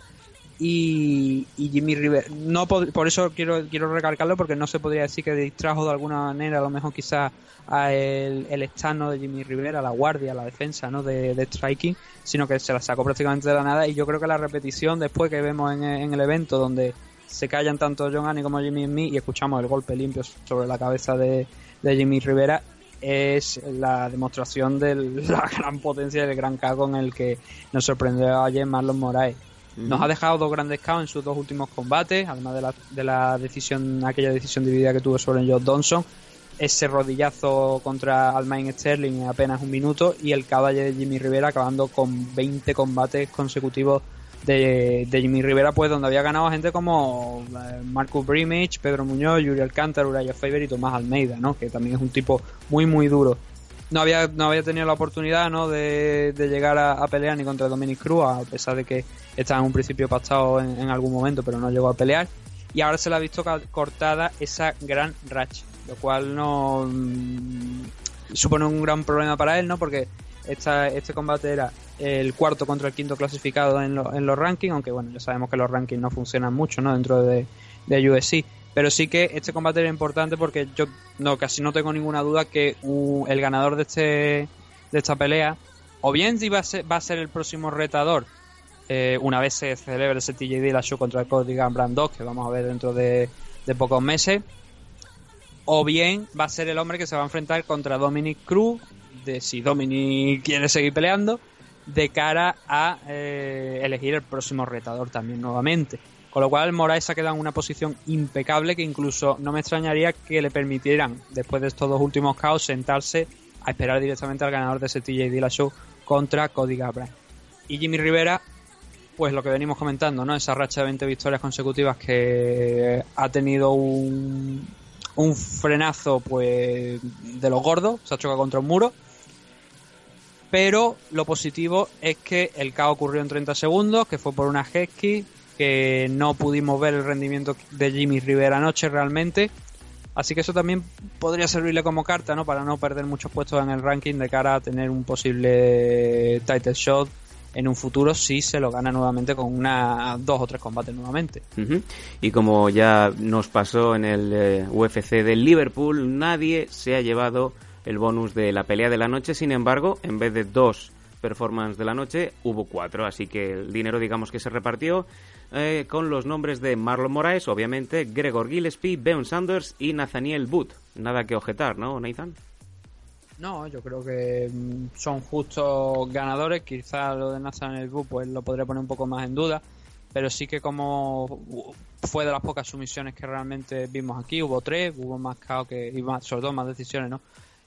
Y, Jimmy Rivera, no pod- por eso quiero quiero recalcarlo porque no se podría decir que distrajo de alguna manera, a lo mejor quizás a el, el externo de Jimmy Rivera, la guardia, la defensa ¿no? de, de striking, sino que se la sacó prácticamente de la nada. Y yo creo que la repetición después que vemos en, en el evento donde se callan tanto John Annie como Jimmy Smith y escuchamos el golpe limpio sobre la cabeza de, de Jimmy Rivera es la demostración de la gran potencia y del gran cago en el que nos sorprendió ayer Marlon Moraes. Nos ha dejado dos grandes KO en sus dos últimos combates, además de la, de la decisión, aquella decisión dividida que tuvo sobre Josh Donson, ese rodillazo contra Almain Sterling en apenas un minuto y el caballo de Jimmy Rivera acabando con 20 combates consecutivos de, de Jimmy Rivera, pues donde había ganado gente como eh, Marcus Brimage, Pedro Muñoz, Yuri Alcántara, Uraya Faber y Tomás Almeida, ¿no? que también es un tipo muy muy duro. No había, no había tenido la oportunidad ¿no? de, de llegar a, pelear ni contra Dominic Cruz, a pesar de que estaba en un principio pactado en, algún momento, pero no llegó a pelear. Y ahora se le ha visto cortada esa gran racha, lo cual no mm, supone un gran problema para él, ¿no? Porque esta, este combate era el cuarto contra el quinto clasificado en, en los rankings, aunque bueno, ya sabemos que los rankings no funcionan mucho, ¿no? Dentro de, de. Pero sí que este combate era importante porque yo no casi no tengo ninguna duda que uh, el ganador de este de esta pelea o bien va a ser, va a ser el próximo retador eh, una vez se celebre ese TJD la show contra Cody Gambran 2 que vamos a ver dentro de, de pocos meses o bien va a ser el hombre que se va a enfrentar contra Dominic Cruz de si Dominic quiere seguir peleando de cara a eh, elegir el próximo retador también nuevamente con lo cual Moraes ha quedado en una posición impecable que incluso no me extrañaría que le permitieran después de estos dos últimos caos sentarse a esperar directamente al ganador de ese TJD la show contra Cody Gambran y Jimmy Rivera pues lo que venimos comentando, ¿no? Esa racha de 20 victorias consecutivas que ha tenido un, un frenazo, pues, de los gordos, se ha chocado contra un muro. Pero lo positivo es que el caos ocurrió en 30 segundos, que fue por una Hesky, que no pudimos ver el rendimiento de Jimmy Rivera anoche realmente. Así que eso también podría servirle como carta, ¿no? Para no perder muchos puestos en el ranking de cara a tener un posible title shot en un futuro si se lo gana nuevamente con una dos o tres combates nuevamente. Y como ya nos pasó en el eh, UFC del Liverpool, nadie se ha llevado el bonus de la pelea de la noche. Sin embargo, en vez de dos performances de la noche, hubo cuatro. Así que el dinero, digamos que se repartió eh, con los nombres de Marlon Moraes, obviamente, Gregor Gillespie, Ben Sanders y Nathaniel Booth. Nada que objetar, ¿no, Nathan? No, yo creo que mm, son justos ganadores. Quizá lo de Nathaniel Booth pues lo podría poner un poco más en duda. Pero sí que como fue de las pocas sumisiones que realmente vimos aquí, hubo tres, hubo más caos que, y más, sobre todo más decisiones, ¿no?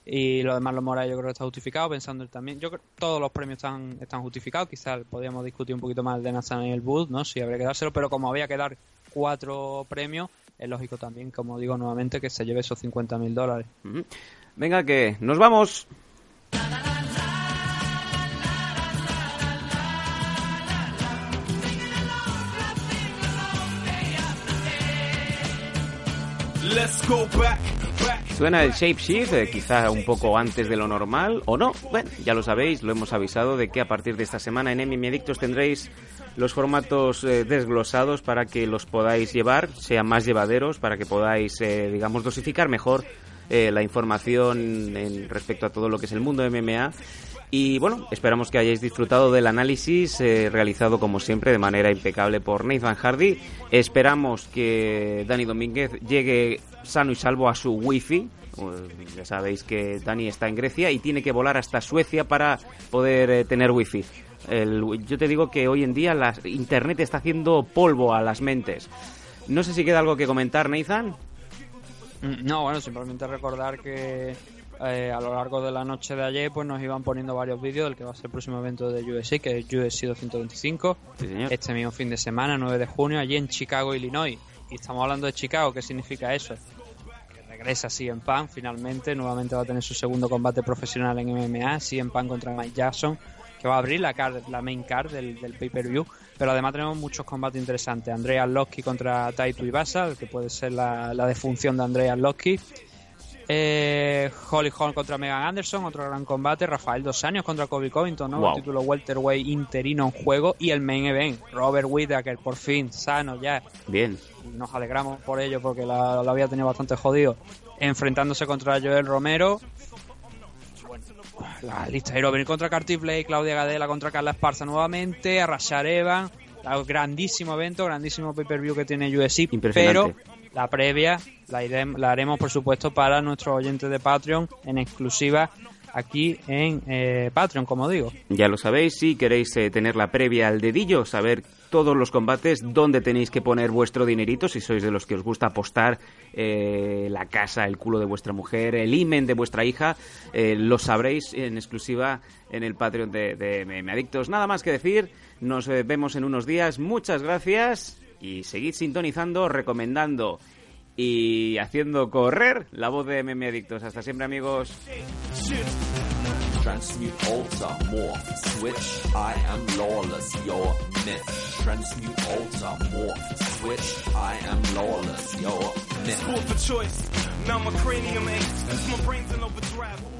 Y lo de Marlon Moraes yo creo que está justificado, pensando él también. Yo creo que todos los premios están, están justificados. Quizás podríamos discutir un poquito más el de Nathaniel Booth, ¿no? Si habría que dárselo, pero como había que dar cuatro premios, es lógico también, como digo nuevamente, que se lleve esos 50 mil dólares. Venga, que nos vamos. Let's go back. Suena el Shapeshift, eh, quizá un poco antes de lo normal, o no. Bueno, ya lo sabéis, lo hemos avisado de que a partir de esta semana en MM Adictos tendréis los formatos eh, desglosados para que los podáis llevar, sean más llevaderos, para que podáis, eh, digamos, dosificar mejor eh, la información en respecto a todo lo que es el mundo MMA. Y bueno, esperamos que hayáis disfrutado del análisis eh, realizado como siempre de manera impecable por Nathan Hardy. Esperamos que Dani Domínguez llegue sano y salvo a su wifi. Eh, Ya sabéis que Dani está en Grecia y tiene que volar hasta Suecia para poder eh, tener wifi. El- yo te digo que hoy en día la internet está haciendo polvo a las mentes. No sé si queda algo que comentar, Nathan. Mm, No, bueno, simplemente recordar que eh, a lo largo de la noche de ayer pues nos iban poniendo varios vídeos del que va a ser el próximo evento de UFC, que es UFC 225, Sí, este mismo fin de semana, 9 de junio, allí en Chicago, Illinois. y estamos hablando de Chicago, ¿qué significa eso? Que regresa CM Punk finalmente, nuevamente va a tener su segundo combate profesional en MMA, CM Punk contra Mike Jackson, que va a abrir la, card, la main card del, del pay-per-view, pero además tenemos muchos combates interesantes. Andrea Arlovski contra Taito Ibasa, que puede ser la, la defunción de Andrea Arlovski. Eh, Holly Holm contra Megan Anderson, otro gran combate. Rafael Dos Años contra Kobe Covington, ¿no? Wow. El título welterweight interino en juego. Y el main event, Robert Whittaker, por fin, sano ya. Bien. Nos alegramos por ello porque la, la había tenido bastante jodido. Enfrentándose contra Joel Romero. Bueno, la lista de venir contra Carty Blake, Claudia Gadela contra Carla Esparza nuevamente, a Rashad Evans. La- Grandísimo evento, grandísimo pay-per-view que tiene UFC. Pero la previa la, haremos, por supuesto, para nuestros oyentes de Patreon en exclusiva aquí en eh, Patreon, como digo. Ya lo sabéis, si queréis eh, tener la previa al dedillo, saber todos los combates, dónde tenéis que poner vuestro dinerito, si sois de los que os gusta apostar eh, la casa, el culo de vuestra mujer, el imen de vuestra hija, eh, lo sabréis en exclusiva en el Patreon de, de Adictos. Nada más que decir, nos vemos en unos días, muchas gracias y seguid sintonizando, recomendando y haciendo correr la voz de MM Adictos. Hasta siempre amigos. Transmute Ultra Morph Switch. I am lawless, your myth. Transmute Ultra Morph Switch. I am lawless, your myth. Food for choice. Now my cranium aches. My brain's in overdrive.